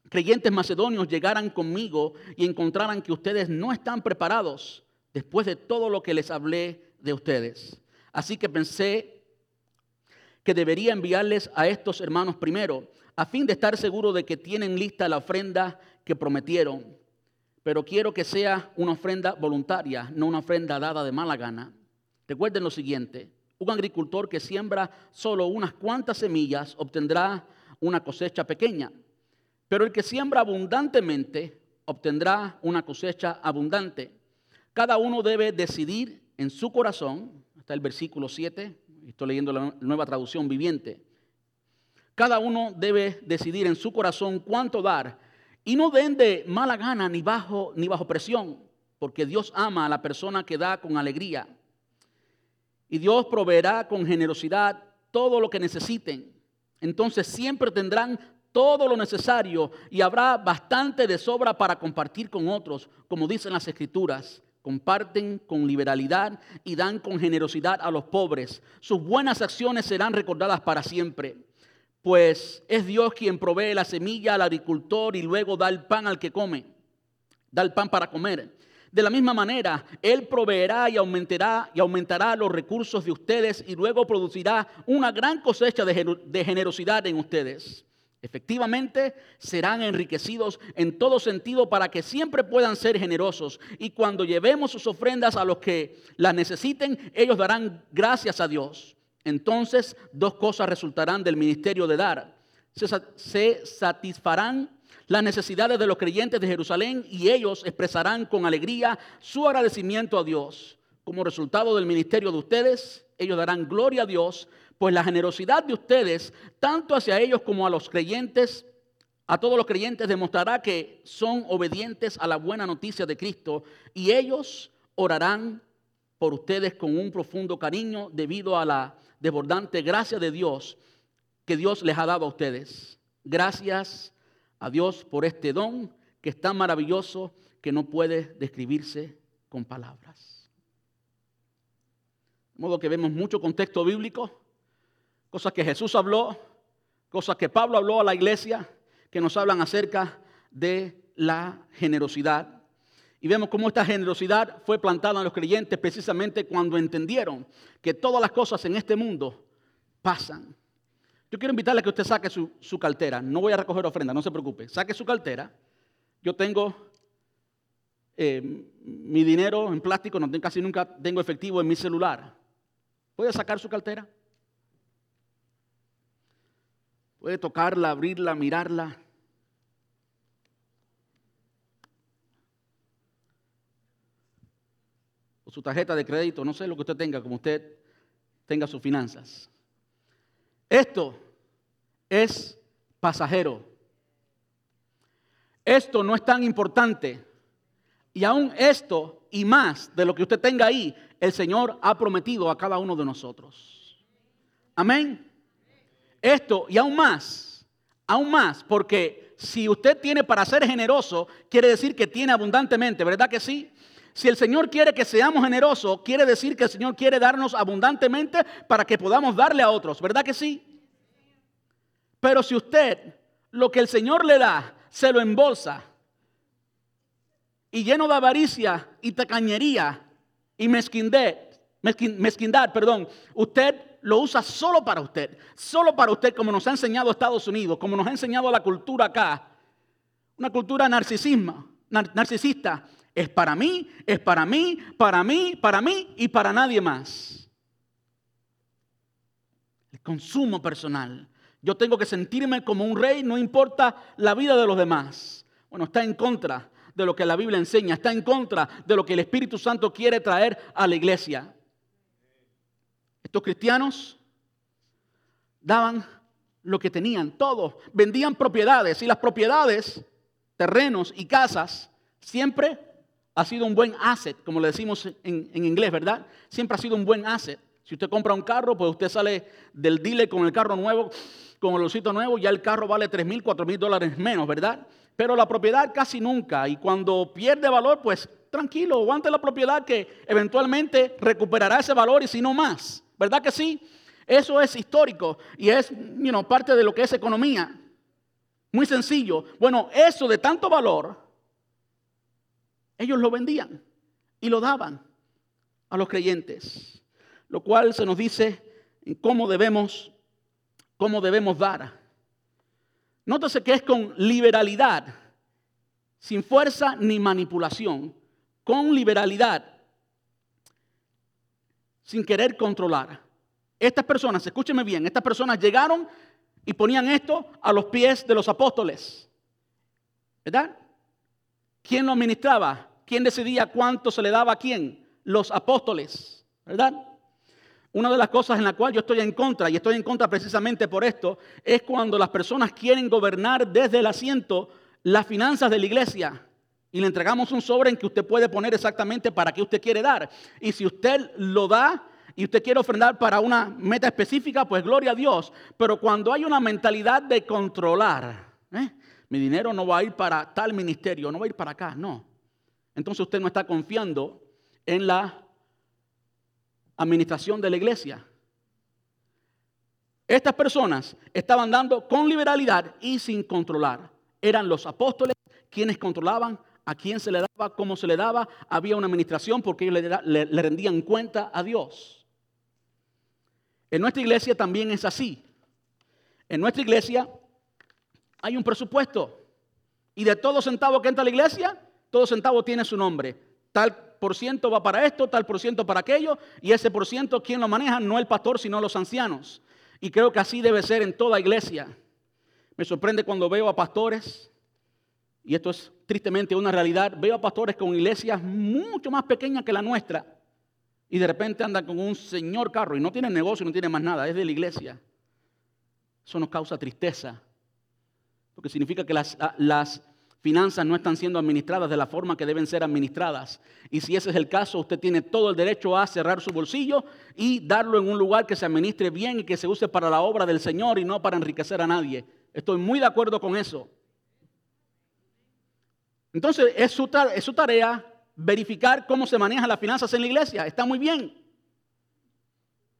creyentes macedonios llegaran conmigo y encontraran que ustedes no están preparados después de todo lo que les hablé de ustedes. Así que pensé que debería enviarles a estos hermanos primero a fin de estar seguro de que tienen lista la ofrenda que prometieron. Pero quiero que sea una ofrenda voluntaria, no una ofrenda dada de mala gana. Recuerden lo siguiente, un agricultor que siembra solo unas cuantas semillas obtendrá una cosecha pequeña, pero el que siembra abundantemente obtendrá una cosecha abundante. Cada uno debe decidir en su corazón, hasta el versículo 7, estoy leyendo la nueva traducción viviente, cada uno debe decidir en su corazón cuánto dar. Y no den de mala gana ni bajo, ni bajo presión, porque Dios ama a la persona que da con alegría. Y Dios proveerá con generosidad todo lo que necesiten. Entonces siempre tendrán todo lo necesario y habrá bastante de sobra para compartir con otros, como dicen las escrituras. Comparten con liberalidad y dan con generosidad a los pobres. Sus buenas acciones serán recordadas para siempre pues es Dios quien provee la semilla al agricultor y luego da el pan al que come, da el pan para comer. De la misma manera, Él proveerá y aumentará, y aumentará los recursos de ustedes y luego producirá una gran cosecha de, generosidad en ustedes. Efectivamente, serán enriquecidos en todo sentido para que siempre puedan ser generosos. Y cuando llevemos sus ofrendas a los que las necesiten, ellos darán gracias a Dios. Entonces, dos cosas resultarán del ministerio de dar. Se, satisfarán las necesidades de los creyentes de Jerusalén y ellos expresarán con alegría su agradecimiento a Dios. Como resultado del ministerio de ustedes, ellos darán gloria a Dios, pues la generosidad de ustedes, tanto hacia ellos como a los creyentes, a todos los creyentes, demostrará que son obedientes a la buena noticia de Cristo y ellos orarán por ustedes con un profundo cariño debido a la desbordante gracia de Dios que Dios les ha dado a ustedes. Gracias a Dios por este don que es tan maravilloso que no puede describirse con palabras. De modo que vemos mucho contexto bíblico, cosas que Jesús habló, cosas que Pablo habló a la iglesia que nos hablan acerca de la generosidad. Y vemos cómo esta generosidad fue plantada en los creyentes precisamente cuando entendieron que todas las cosas en este mundo pasan. Yo quiero invitarle a que usted saque su, su cartera. No voy a recoger ofrenda, no se preocupe. Saque su cartera. Yo tengo eh, mi dinero en plástico, no, casi nunca tengo efectivo en mi celular. ¿Puede sacar su cartera? Puede tocarla, abrirla, mirarla. Su tarjeta de crédito, no sé lo que usted tenga, como usted tenga sus finanzas. Esto es pasajero. Esto no es tan importante. Y aún esto y más de lo que usted tenga ahí, el Señor ha prometido a cada uno de nosotros. Amén. Esto y aún más, aún más, porque si usted tiene para ser generoso, quiere decir que tiene abundantemente, ¿verdad que sí? Si el Señor quiere que seamos generosos, quiere decir que el Señor quiere darnos abundantemente para que podamos darle a otros, ¿verdad que sí? Pero si usted lo que el Señor le da se lo embolsa y lleno de avaricia y tacañería y mezquindad, perdón, usted lo usa solo para usted, solo para usted como nos ha enseñado Estados Unidos, como nos ha enseñado la cultura acá, una cultura narcisismo, narcisista, es para mí, es para mí, para mí, para mí y para nadie más. El consumo personal. Yo tengo que sentirme como un rey, no importa la vida de los demás. Bueno, está en contra de lo que la Biblia enseña, está en contra de lo que el Espíritu Santo quiere traer a la iglesia. Estos cristianos daban lo que tenían, todo. Vendían propiedades y las propiedades, terrenos y casas, siempre ha sido un buen asset, como le decimos en, en inglés, ¿verdad? Siempre ha sido un buen asset. Si usted compra un carro, pues usted sale del dealer con el carro nuevo, con el osito nuevo, ya el carro vale 3 mil, 4 mil dólares menos, ¿verdad? pero la propiedad casi nunca. Y cuando pierde valor, pues tranquilo, aguante la propiedad que eventualmente recuperará ese valor y si no más. ¿Verdad que sí? Eso es histórico y es parte de lo que es economía. Muy sencillo. Bueno, eso de tanto valor, ellos lo vendían y lo daban a los creyentes. Lo cual se nos dice cómo debemos, cómo debemos dar. Nótese que es con liberalidad, sin fuerza ni manipulación, con liberalidad, sin querer controlar. Estas personas, escúcheme bien, estas personas llegaron y ponían esto a los pies de los apóstoles. ¿Verdad? ¿Quién lo administraba? ¿Quién decidía cuánto se le daba a quién? Los apóstoles. ¿Verdad? Una de las cosas en la cual yo estoy en contra, y estoy en contra precisamente por esto, es cuando las personas quieren gobernar desde el asiento las finanzas de la iglesia. Y le entregamos un sobre en que usted puede poner exactamente para qué usted quiere dar. Y si usted lo da y usted quiere ofrendar para una meta específica, pues gloria a Dios. Pero cuando hay una mentalidad de controlar, ¿eh? mi dinero no va a ir para tal ministerio, no va a ir para acá, no. Entonces usted no está confiando en la administración de la iglesia. Estas personas estaban dando con liberalidad y sin controlar. Eran los apóstoles quienes controlaban a quién se le daba, cómo se le daba. Había una administración porque ellos le, rendían cuenta a Dios. En nuestra iglesia también es así. En nuestra iglesia hay un presupuesto. Y de todo centavo que entra a la iglesia, todo centavo tiene su nombre. Tal por ciento va para esto, tal por ciento para aquello, y ese por ciento, ¿quién lo maneja? No el pastor, sino los ancianos. Y creo que así debe ser en toda iglesia. Me sorprende cuando veo a pastores, y esto es tristemente una realidad, veo a pastores con iglesias mucho más pequeñas que la nuestra, y de repente andan con un señor carro y no tienen negocio, no tienen más nada, es de la iglesia. Eso nos causa tristeza, porque significa que las, las finanzas no están siendo administradas de la forma que deben ser administradas. Y si ese es el caso, usted tiene todo el derecho a cerrar su bolsillo y darlo en un lugar que se administre bien y que se use para la obra del Señor y no para enriquecer a nadie. Estoy muy de acuerdo con eso. Entonces, es su, es su tarea verificar cómo se manejan las finanzas en la iglesia. Está muy bien.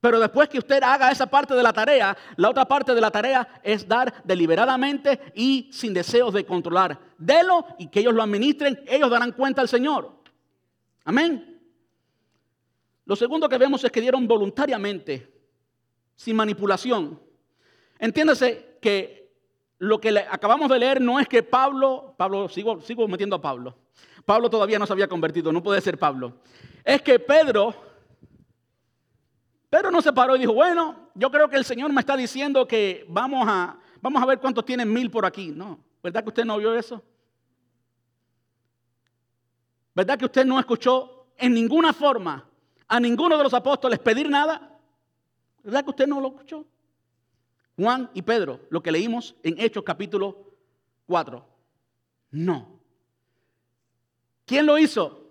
Pero después que usted haga esa parte de la tarea, la otra parte de la tarea es dar deliberadamente y sin deseos de controlar. Delo y que ellos lo administren, ellos darán cuenta al Señor. Amén. Lo segundo que vemos es que dieron voluntariamente, sin manipulación. Entiéndase que lo que acabamos de leer no es que Pablo, Pablo, sigo, sigo metiendo a Pablo. Pablo todavía no se había convertido, no puede ser Pablo. Es que Pedro Pedro no se paró y dijo, bueno, yo creo que el Señor me está diciendo que vamos a, vamos a ver cuántos tienen mil por aquí. No, ¿verdad que usted no vio eso? ¿Verdad que usted no escuchó en ninguna forma a ninguno de los apóstoles pedir nada? ¿Verdad que usted no lo escuchó? Juan y Pedro, lo que leímos en Hechos capítulo 4. No. ¿Quién lo hizo?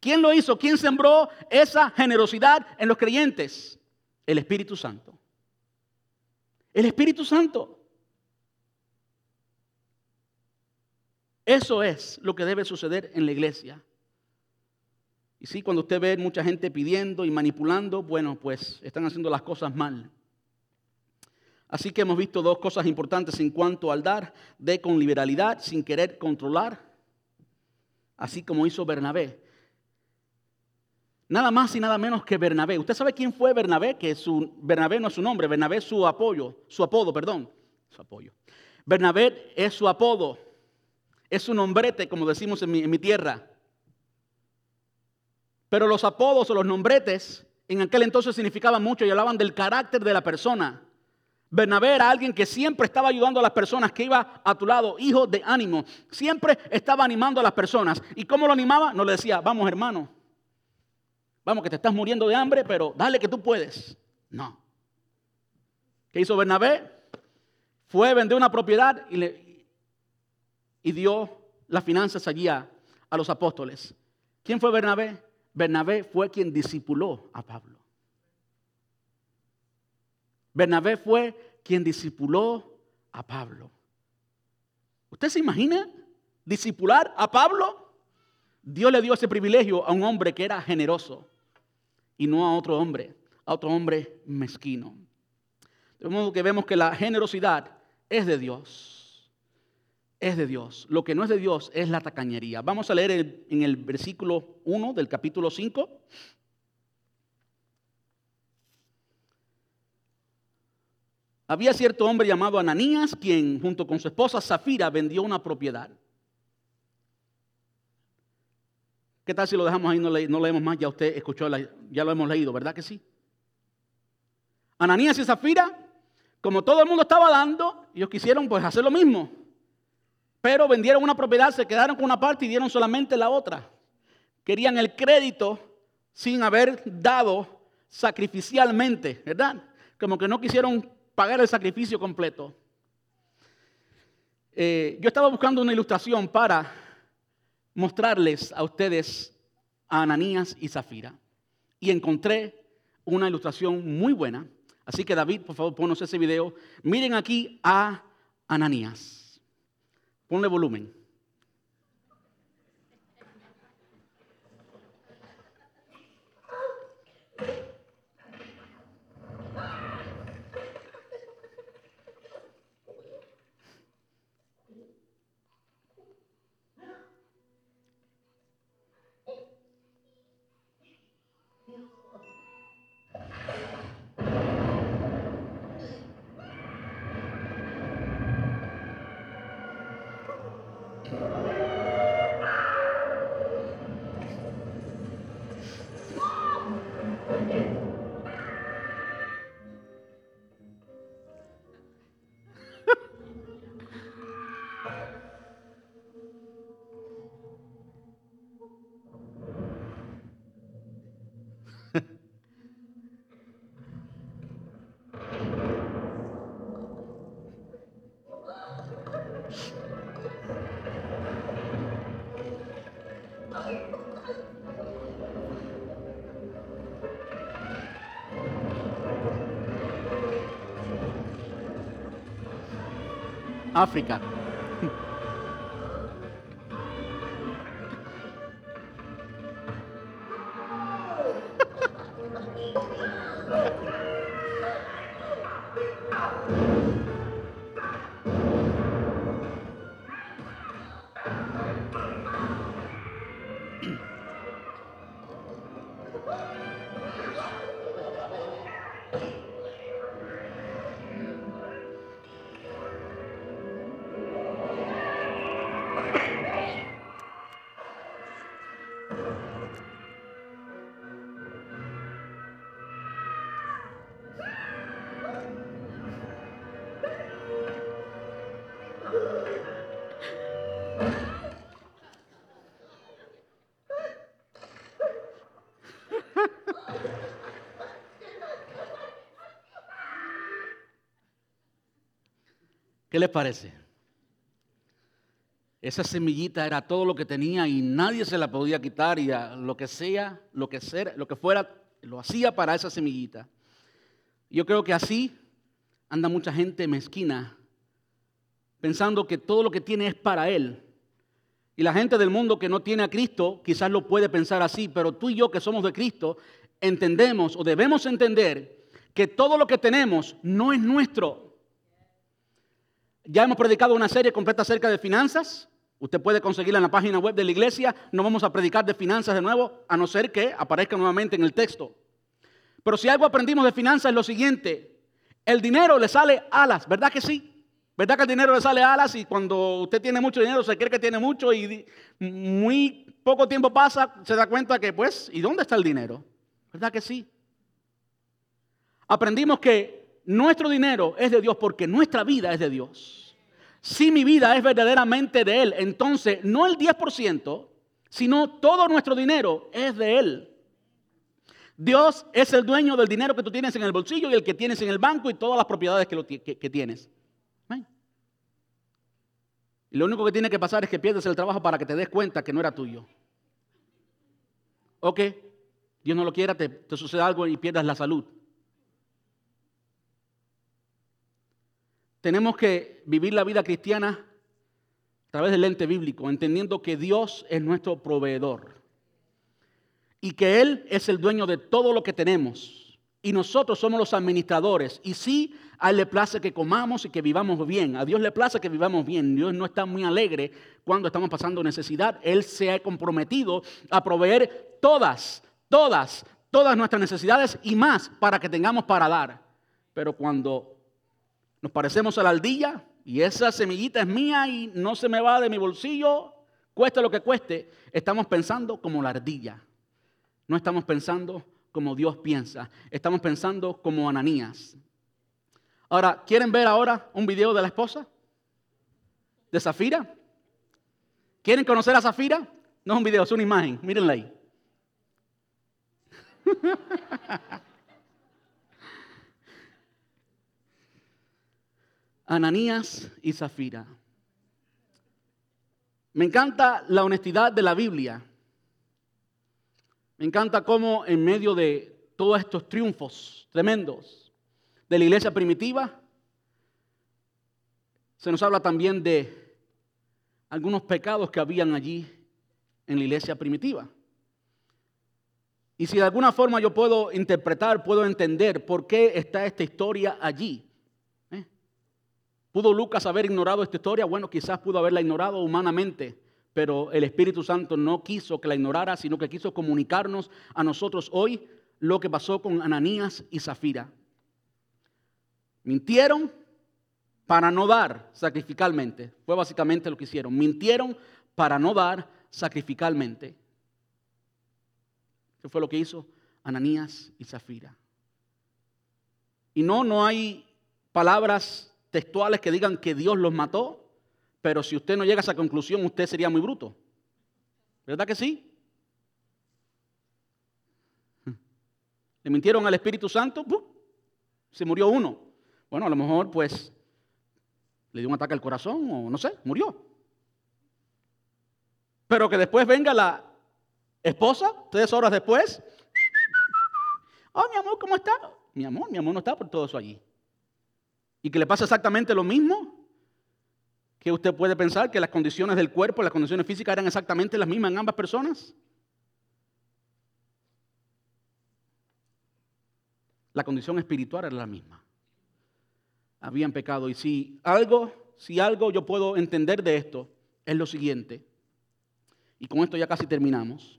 ¿Quién lo hizo? ¿Quién sembró esa generosidad en los creyentes? El Espíritu Santo. El Espíritu Santo. Eso es lo que debe suceder en la iglesia. Y sí, cuando usted ve mucha gente pidiendo y manipulando, bueno, pues están haciendo las cosas mal. Así que hemos visto dos cosas importantes en cuanto al dar, de con liberalidad, sin querer controlar, así como hizo Bernabé. Nada más y nada menos que Bernabé. ¿Usted sabe quién fue Bernabé? Que su, Bernabé no es su nombre, Bernabé es su apoyo, su apodo, perdón. Su apoyo. Bernabé es su apodo, es su nombrete, como decimos en mi, en mi tierra. Pero los apodos o los nombretes en aquel entonces significaban mucho y hablaban del carácter de la persona. Bernabé era alguien que siempre estaba ayudando a las personas, que iba a tu lado, hijo de ánimo. Siempre estaba animando a las personas. ¿Y cómo lo animaba? No le decía, vamos hermano, Vamos, que te estás muriendo de hambre, pero dale que tú puedes. No. ¿Qué hizo Bernabé? Fue, vender una propiedad y, dio las finanzas allí a, a los apóstoles. ¿Quién fue Bernabé? Bernabé fue quien discipuló a Pablo. Bernabé fue quien discipuló a Pablo. ¿Usted se imagina discipular a Pablo? Dios le dio ese privilegio a un hombre que era generoso y no a otro hombre, a otro hombre mezquino. De modo que vemos que la generosidad es de Dios. Es de Dios. Lo que no es de Dios es la tacañería. Vamos a leer en el versículo 1 del capítulo 5. Había cierto hombre llamado Ananías, quien junto con su esposa Zafira vendió una propiedad. ¿Qué tal si lo dejamos ahí, no, no leemos más? Ya usted escuchó, ya lo hemos leído, ¿verdad que sí? Ananías y Zafira, como todo el mundo estaba dando, ellos quisieron pues hacer lo mismo. Pero vendieron una propiedad, se quedaron con una parte y dieron solamente la otra. Querían el crédito sin haber dado sacrificialmente, ¿verdad? Como que no quisieron pagar el sacrificio completo. Eh, yo estaba buscando una ilustración para mostrarles a ustedes a Ananías y Zafira. Y encontré una ilustración muy buena. Así que David, por favor, ponos ese video. Miren aquí a Ananías. Ponle volumen. Africa. ¿Qué les parece? Esa semillita era todo lo que tenía y nadie se la podía quitar y lo que sea, lo que sea, lo que fuera, lo hacía para esa semillita. Yo creo que así anda mucha gente mezquina, pensando que todo lo que tiene es para él. Y la gente del mundo que no tiene a Cristo quizás lo puede pensar así, pero tú y yo que somos de Cristo entendemos o debemos entender que todo lo que tenemos no es nuestro. Ya hemos predicado una serie completa acerca de finanzas. Usted puede conseguirla en la página web de la iglesia. No vamos a predicar de finanzas de nuevo, a no ser que aparezca nuevamente en el texto. Pero si algo aprendimos de finanzas es lo siguiente. El dinero le sale alas, ¿verdad que sí? ¿Verdad que el dinero le sale alas y cuando usted tiene mucho dinero se cree que tiene mucho y muy poco tiempo pasa, se da cuenta que pues, ¿y dónde está el dinero? ¿Verdad que sí? Aprendimos que nuestro dinero es de Dios porque nuestra vida es de Dios. Si mi vida es verdaderamente de Él, entonces no el 10%, sino todo nuestro dinero es de Él. Dios es el dueño del dinero que tú tienes en el bolsillo y el que tienes en el banco y todas las propiedades que, tienes. Y lo único que tiene que pasar es que pierdes el trabajo para que te des cuenta que no era tuyo. Ok, Dios no lo quiera, te, te sucede algo y pierdas la salud. Tenemos que vivir la vida cristiana a través del lente bíblico, entendiendo que Dios es nuestro proveedor y que Él es el dueño de todo lo que tenemos y nosotros somos los administradores. Y sí, a Él le place que comamos y que vivamos bien. A Dios le place que vivamos bien. Dios no está muy alegre cuando estamos pasando necesidad. Él se ha comprometido a proveer todas, todas, todas nuestras necesidades y más para que tengamos para dar. Pero cuando nos parecemos a la ardilla y esa semillita es mía y no se me va de mi bolsillo, cueste lo que cueste, estamos pensando como la ardilla. No estamos pensando como Dios piensa, estamos pensando como Ananías. Ahora, ¿quieren ver ahora un video de la esposa? ¿De Zafira? ¿Quieren conocer a Zafira? No es un video, es una imagen, mírenla ahí. Ananías y Zafira. Me encanta la honestidad de la Biblia. Me encanta cómo en medio de todos estos triunfos tremendos de la iglesia primitiva, se nos habla también de algunos pecados que habían allí en la iglesia primitiva. Y si de alguna forma yo puedo interpretar, puedo entender por qué está esta historia allí. ¿Pudo Lucas haber ignorado esta historia? Bueno, quizás pudo haberla ignorado humanamente, pero el Espíritu Santo no quiso que la ignorara, sino que quiso comunicarnos a nosotros hoy lo que pasó con Ananías y Zafira. Mintieron para no dar sacrificalmente. Fue básicamente lo que hicieron. Mintieron para no dar sacrificalmente. Eso fue lo que hizo Ananías y Zafira. Y no, no hay palabras textuales que digan que Dios los mató, pero si usted no llega a esa conclusión, usted sería muy bruto. ¿Verdad que sí? Le mintieron al Espíritu Santo, se murió uno. Bueno, a lo mejor pues le dio un ataque al corazón o no sé, murió. Pero que después venga la esposa, tres horas después. Oh, mi amor, ¿cómo está? Mi amor, mi amor no está por todo eso allí y que le pasa exactamente lo mismo, que usted puede pensar que las condiciones del cuerpo, las condiciones físicas eran exactamente las mismas en ambas personas. La condición espiritual era la misma. Habían pecado y si algo, si algo yo puedo entender de esto es lo siguiente. Y con esto ya casi terminamos.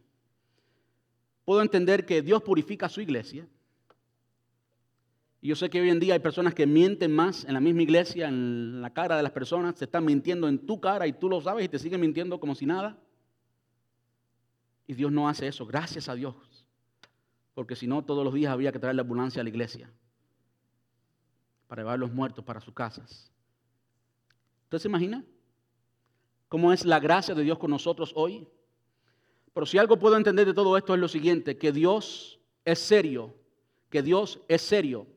Puedo entender que Dios purifica a su iglesia y yo sé que hoy en día hay personas que mienten más en la misma iglesia, en la cara de las personas, se están mintiendo en tu cara y tú lo sabes y te siguen mintiendo como si nada. Y Dios no hace eso, gracias a Dios. Porque si no, todos los días había que traer la ambulancia a la iglesia para llevar los muertos para sus casas. ¿Usted se imagina cómo es la gracia de Dios con nosotros hoy? Pero si algo puedo entender de todo esto es lo siguiente, que Dios es serio, que Dios es serio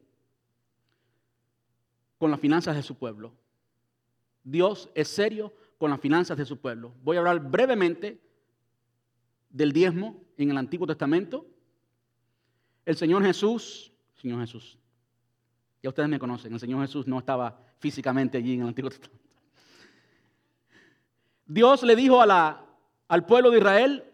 con las finanzas de su pueblo. Dios es serio con las finanzas de su pueblo. Voy a hablar brevemente del diezmo en el Antiguo Testamento. El Señor Jesús, Señor Jesús, ya ustedes me conocen, el Señor Jesús no estaba físicamente allí en el Antiguo Testamento. Dios le dijo al pueblo de Israel,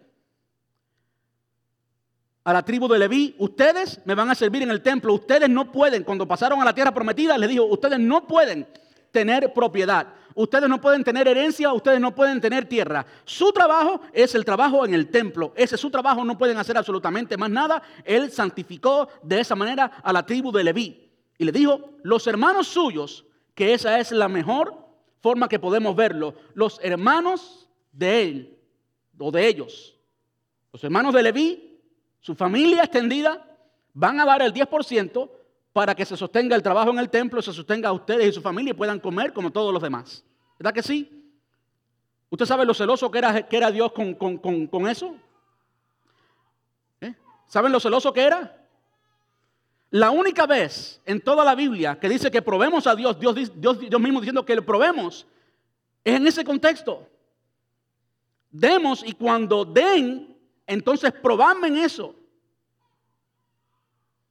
a la tribu de Leví, ustedes me van a servir en el templo, ustedes no pueden, cuando pasaron a la tierra prometida, les dijo, ustedes no pueden tener propiedad, ustedes no pueden tener herencia, ustedes no pueden tener tierra. Su trabajo es el trabajo en el templo, ese es su trabajo, no pueden hacer absolutamente más nada. Él santificó de esa manera a la tribu de Leví y le dijo, los hermanos suyos, que esa es la mejor forma que podemos verlo, los hermanos de él o de ellos, los hermanos de Leví, su familia extendida, van a dar el 10% para que se sostenga el trabajo en el templo, se sostenga a ustedes y su familia y puedan comer como todos los demás. ¿Verdad que sí? ¿Usted sabe lo celoso que era, que era Dios con, eso? ¿Eh? ¿Saben lo celoso que era? La única vez en toda la Biblia que dice que probemos a Dios, Dios, Dios, Dios mismo diciendo que le probemos, es en ese contexto. Demos y cuando den, entonces probadme en eso.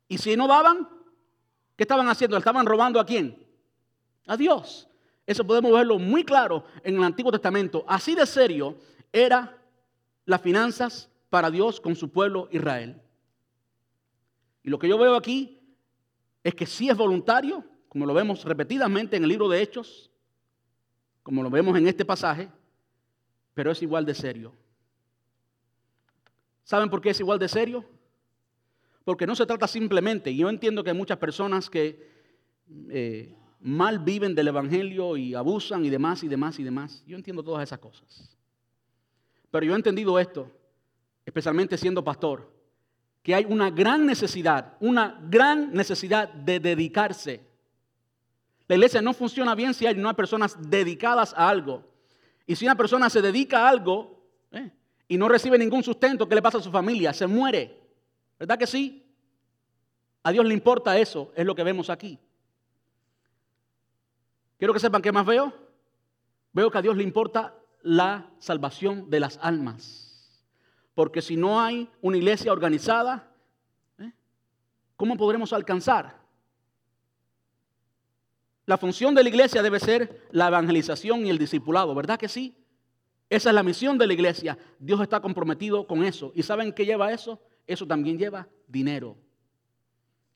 Y si no daban, ¿qué estaban haciendo? ¿Estaban robando a quién? A Dios. Eso podemos verlo muy claro en el Antiguo Testamento. Así de serio era las finanzas para Dios con su pueblo Israel. Y lo que yo veo aquí es que sí es voluntario, como lo vemos repetidamente en el libro de Hechos, como lo vemos en este pasaje, pero es igual de serio. ¿Saben por qué es igual de serio? Porque no se trata simplemente, y yo entiendo que hay muchas personas que eh, mal viven del Evangelio y abusan y demás y demás y demás. Yo entiendo todas esas cosas. Pero yo he entendido esto, especialmente siendo pastor, que hay una gran necesidad, una gran necesidad de dedicarse. La iglesia no funciona bien si hay, no hay personas dedicadas a algo. Y si una persona se dedica a algo eh, y no recibe ningún sustento, ¿qué le pasa a su familia? Se muere. ¿Verdad que sí? A Dios le importa eso, es lo que vemos aquí. Quiero que sepan qué más veo. Veo que a Dios le importa la salvación de las almas. Porque si no hay una iglesia organizada, ¿eh? ¿cómo podremos alcanzar? La función de la iglesia debe ser la evangelización y el discipulado, ¿verdad que sí? Esa es la misión de la iglesia. Dios está comprometido con eso. ¿Y saben qué lleva eso? eso también lleva dinero.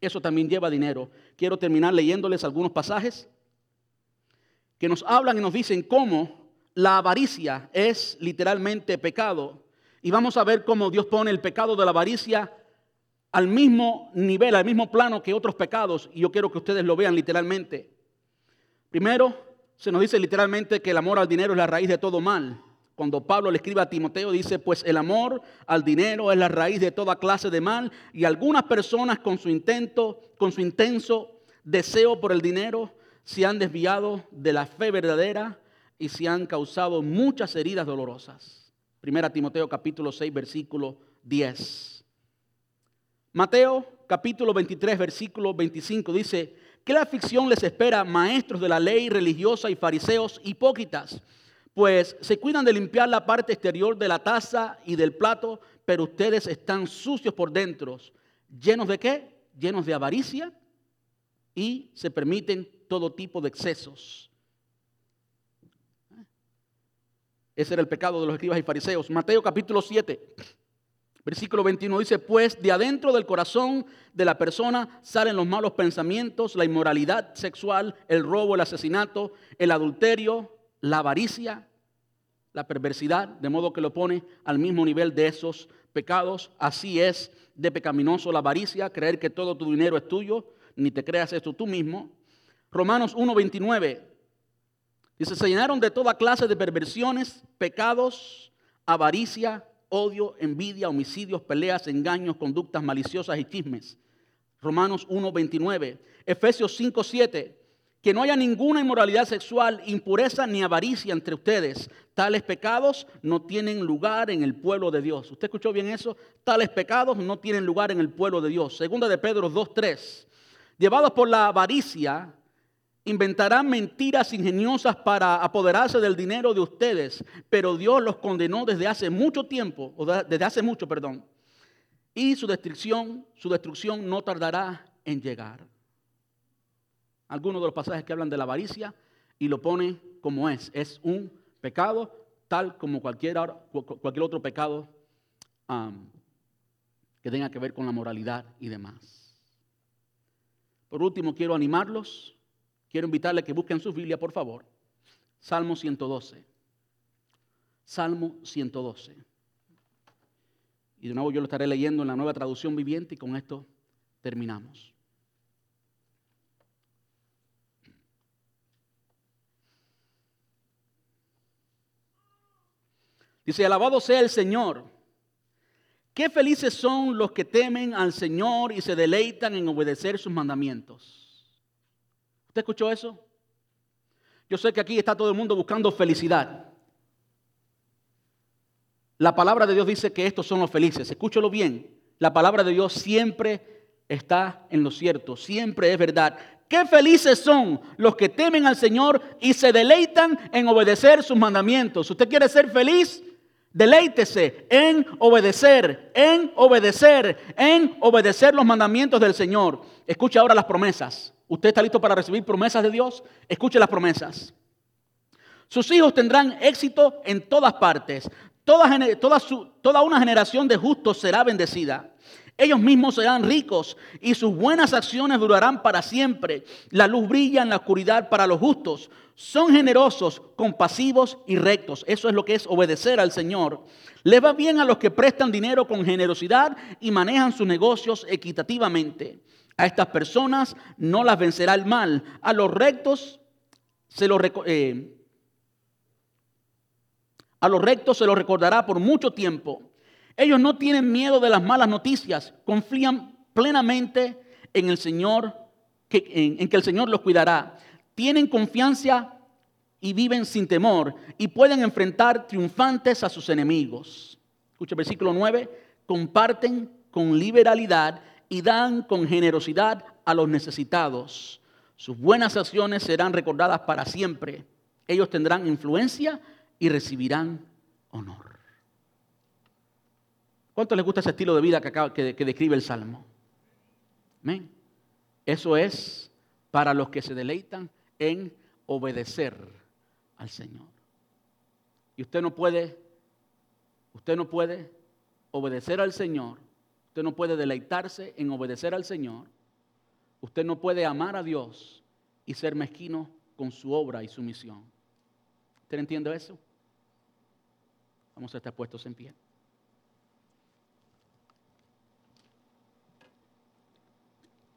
Eso también lleva dinero. Quiero terminar leyéndoles algunos pasajes que nos hablan y nos dicen cómo la avaricia es literalmente pecado. Y vamos a ver cómo Dios pone el pecado de la avaricia al mismo nivel, al mismo plano que otros pecados. Y yo quiero que ustedes lo vean literalmente. Primero, se nos dice literalmente que el amor al dinero es la raíz de todo mal. Cuando Pablo le escribe a Timoteo, dice, pues el amor al dinero es la raíz de toda clase de mal y algunas personas con su intento, con su intenso deseo por el dinero, se han desviado de la fe verdadera y se han causado muchas heridas dolorosas. Primera Timoteo capítulo 6 versículo 10. Mateo capítulo 23 versículo 25 dice, ¿qué la aflicción les espera maestros de la ley religiosa y fariseos hipócritas? Pues se cuidan de limpiar la parte exterior de la taza y del plato, pero ustedes están sucios por dentro. ¿Llenos de qué? Llenos de avaricia y se permiten todo tipo de excesos. Ese era el pecado de los escribas y fariseos. Mateo capítulo 7, versículo 21 dice, pues de adentro del corazón de la persona salen los malos pensamientos, la inmoralidad sexual, el robo, el asesinato, el adulterio, la avaricia, la perversidad, de modo que lo pone al mismo nivel de esos pecados. Así es de pecaminoso la avaricia, creer que todo tu dinero es tuyo, ni te creas esto tú mismo. Romanos 1.29 dice, se llenaron de toda clase de perversiones, pecados, avaricia, odio, envidia, homicidios, peleas, engaños, conductas maliciosas y chismes. Romanos 1.29. Efesios 5.7 que no haya ninguna inmoralidad sexual, impureza ni avaricia entre ustedes. Tales pecados no tienen lugar en el pueblo de Dios. ¿Usted escuchó bien eso? Tales pecados no tienen lugar en el pueblo de Dios. Segunda de Pedro 2.3. Llevados por la avaricia, Inventarán mentiras ingeniosas para apoderarse del dinero de ustedes, pero Dios los condenó desde hace mucho tiempo, o desde hace mucho, perdón. Y su destrucción, su destrucción no tardará en llegar. Algunos de los pasajes que hablan de la avaricia y lo pone como es, es un pecado tal como cualquier, otro pecado que tenga que ver con la moralidad y demás. Por último, quiero animarlos Quiero invitarle a que busquen su Biblia, por favor. Salmo 112. Salmo 112. Y de nuevo yo lo estaré leyendo en la nueva traducción viviente y con esto terminamos. Dice, alabado sea el Señor. Qué felices son los que temen al Señor y se deleitan en obedecer sus mandamientos. ¿Usted escuchó eso? Yo sé que aquí está todo el mundo buscando felicidad. La palabra de Dios dice que estos son los felices. Escúchalo bien. La palabra de Dios siempre está en lo cierto, siempre es verdad. Qué felices son los que temen al Señor y se deleitan en obedecer sus mandamientos. ¿Usted quiere ser feliz? Deleítese en obedecer, en obedecer, en obedecer los mandamientos del Señor. Escuche ahora las promesas. ¿Usted está listo para recibir promesas de Dios? Escuche las promesas. Sus hijos tendrán éxito en todas partes. Toda, toda, una generación de justos será bendecida. Ellos mismos serán ricos y sus buenas acciones durarán para siempre. La luz brilla en la oscuridad para los justos. Son generosos, compasivos y rectos. Eso es lo que es obedecer al Señor. Les va bien a los que prestan dinero con generosidad y manejan sus negocios equitativamente. A estas personas no las vencerá el mal. A los rectos se lo eh, a los rectos se los recordará por mucho tiempo. Ellos no tienen miedo de las malas noticias, confían plenamente en el Señor, en, en que el Señor los cuidará. Tienen confianza y viven sin temor y pueden enfrentar triunfantes a sus enemigos. Escucha versículo 9, comparten con liberalidad y dan con generosidad a los necesitados. Sus buenas acciones serán recordadas para siempre. Ellos tendrán influencia y recibirán honor. ¿Cuánto les gusta ese estilo de vida que, describe el Salmo? ¿Amén? Eso es para los que se deleitan en obedecer al Señor. Y usted no puede, usted no puede obedecer al Señor Usted no puede deleitarse en obedecer al Señor. Usted no puede amar a Dios y ser mezquino con su obra y su misión. ¿Usted entiende eso? Vamos a estar puestos en pie.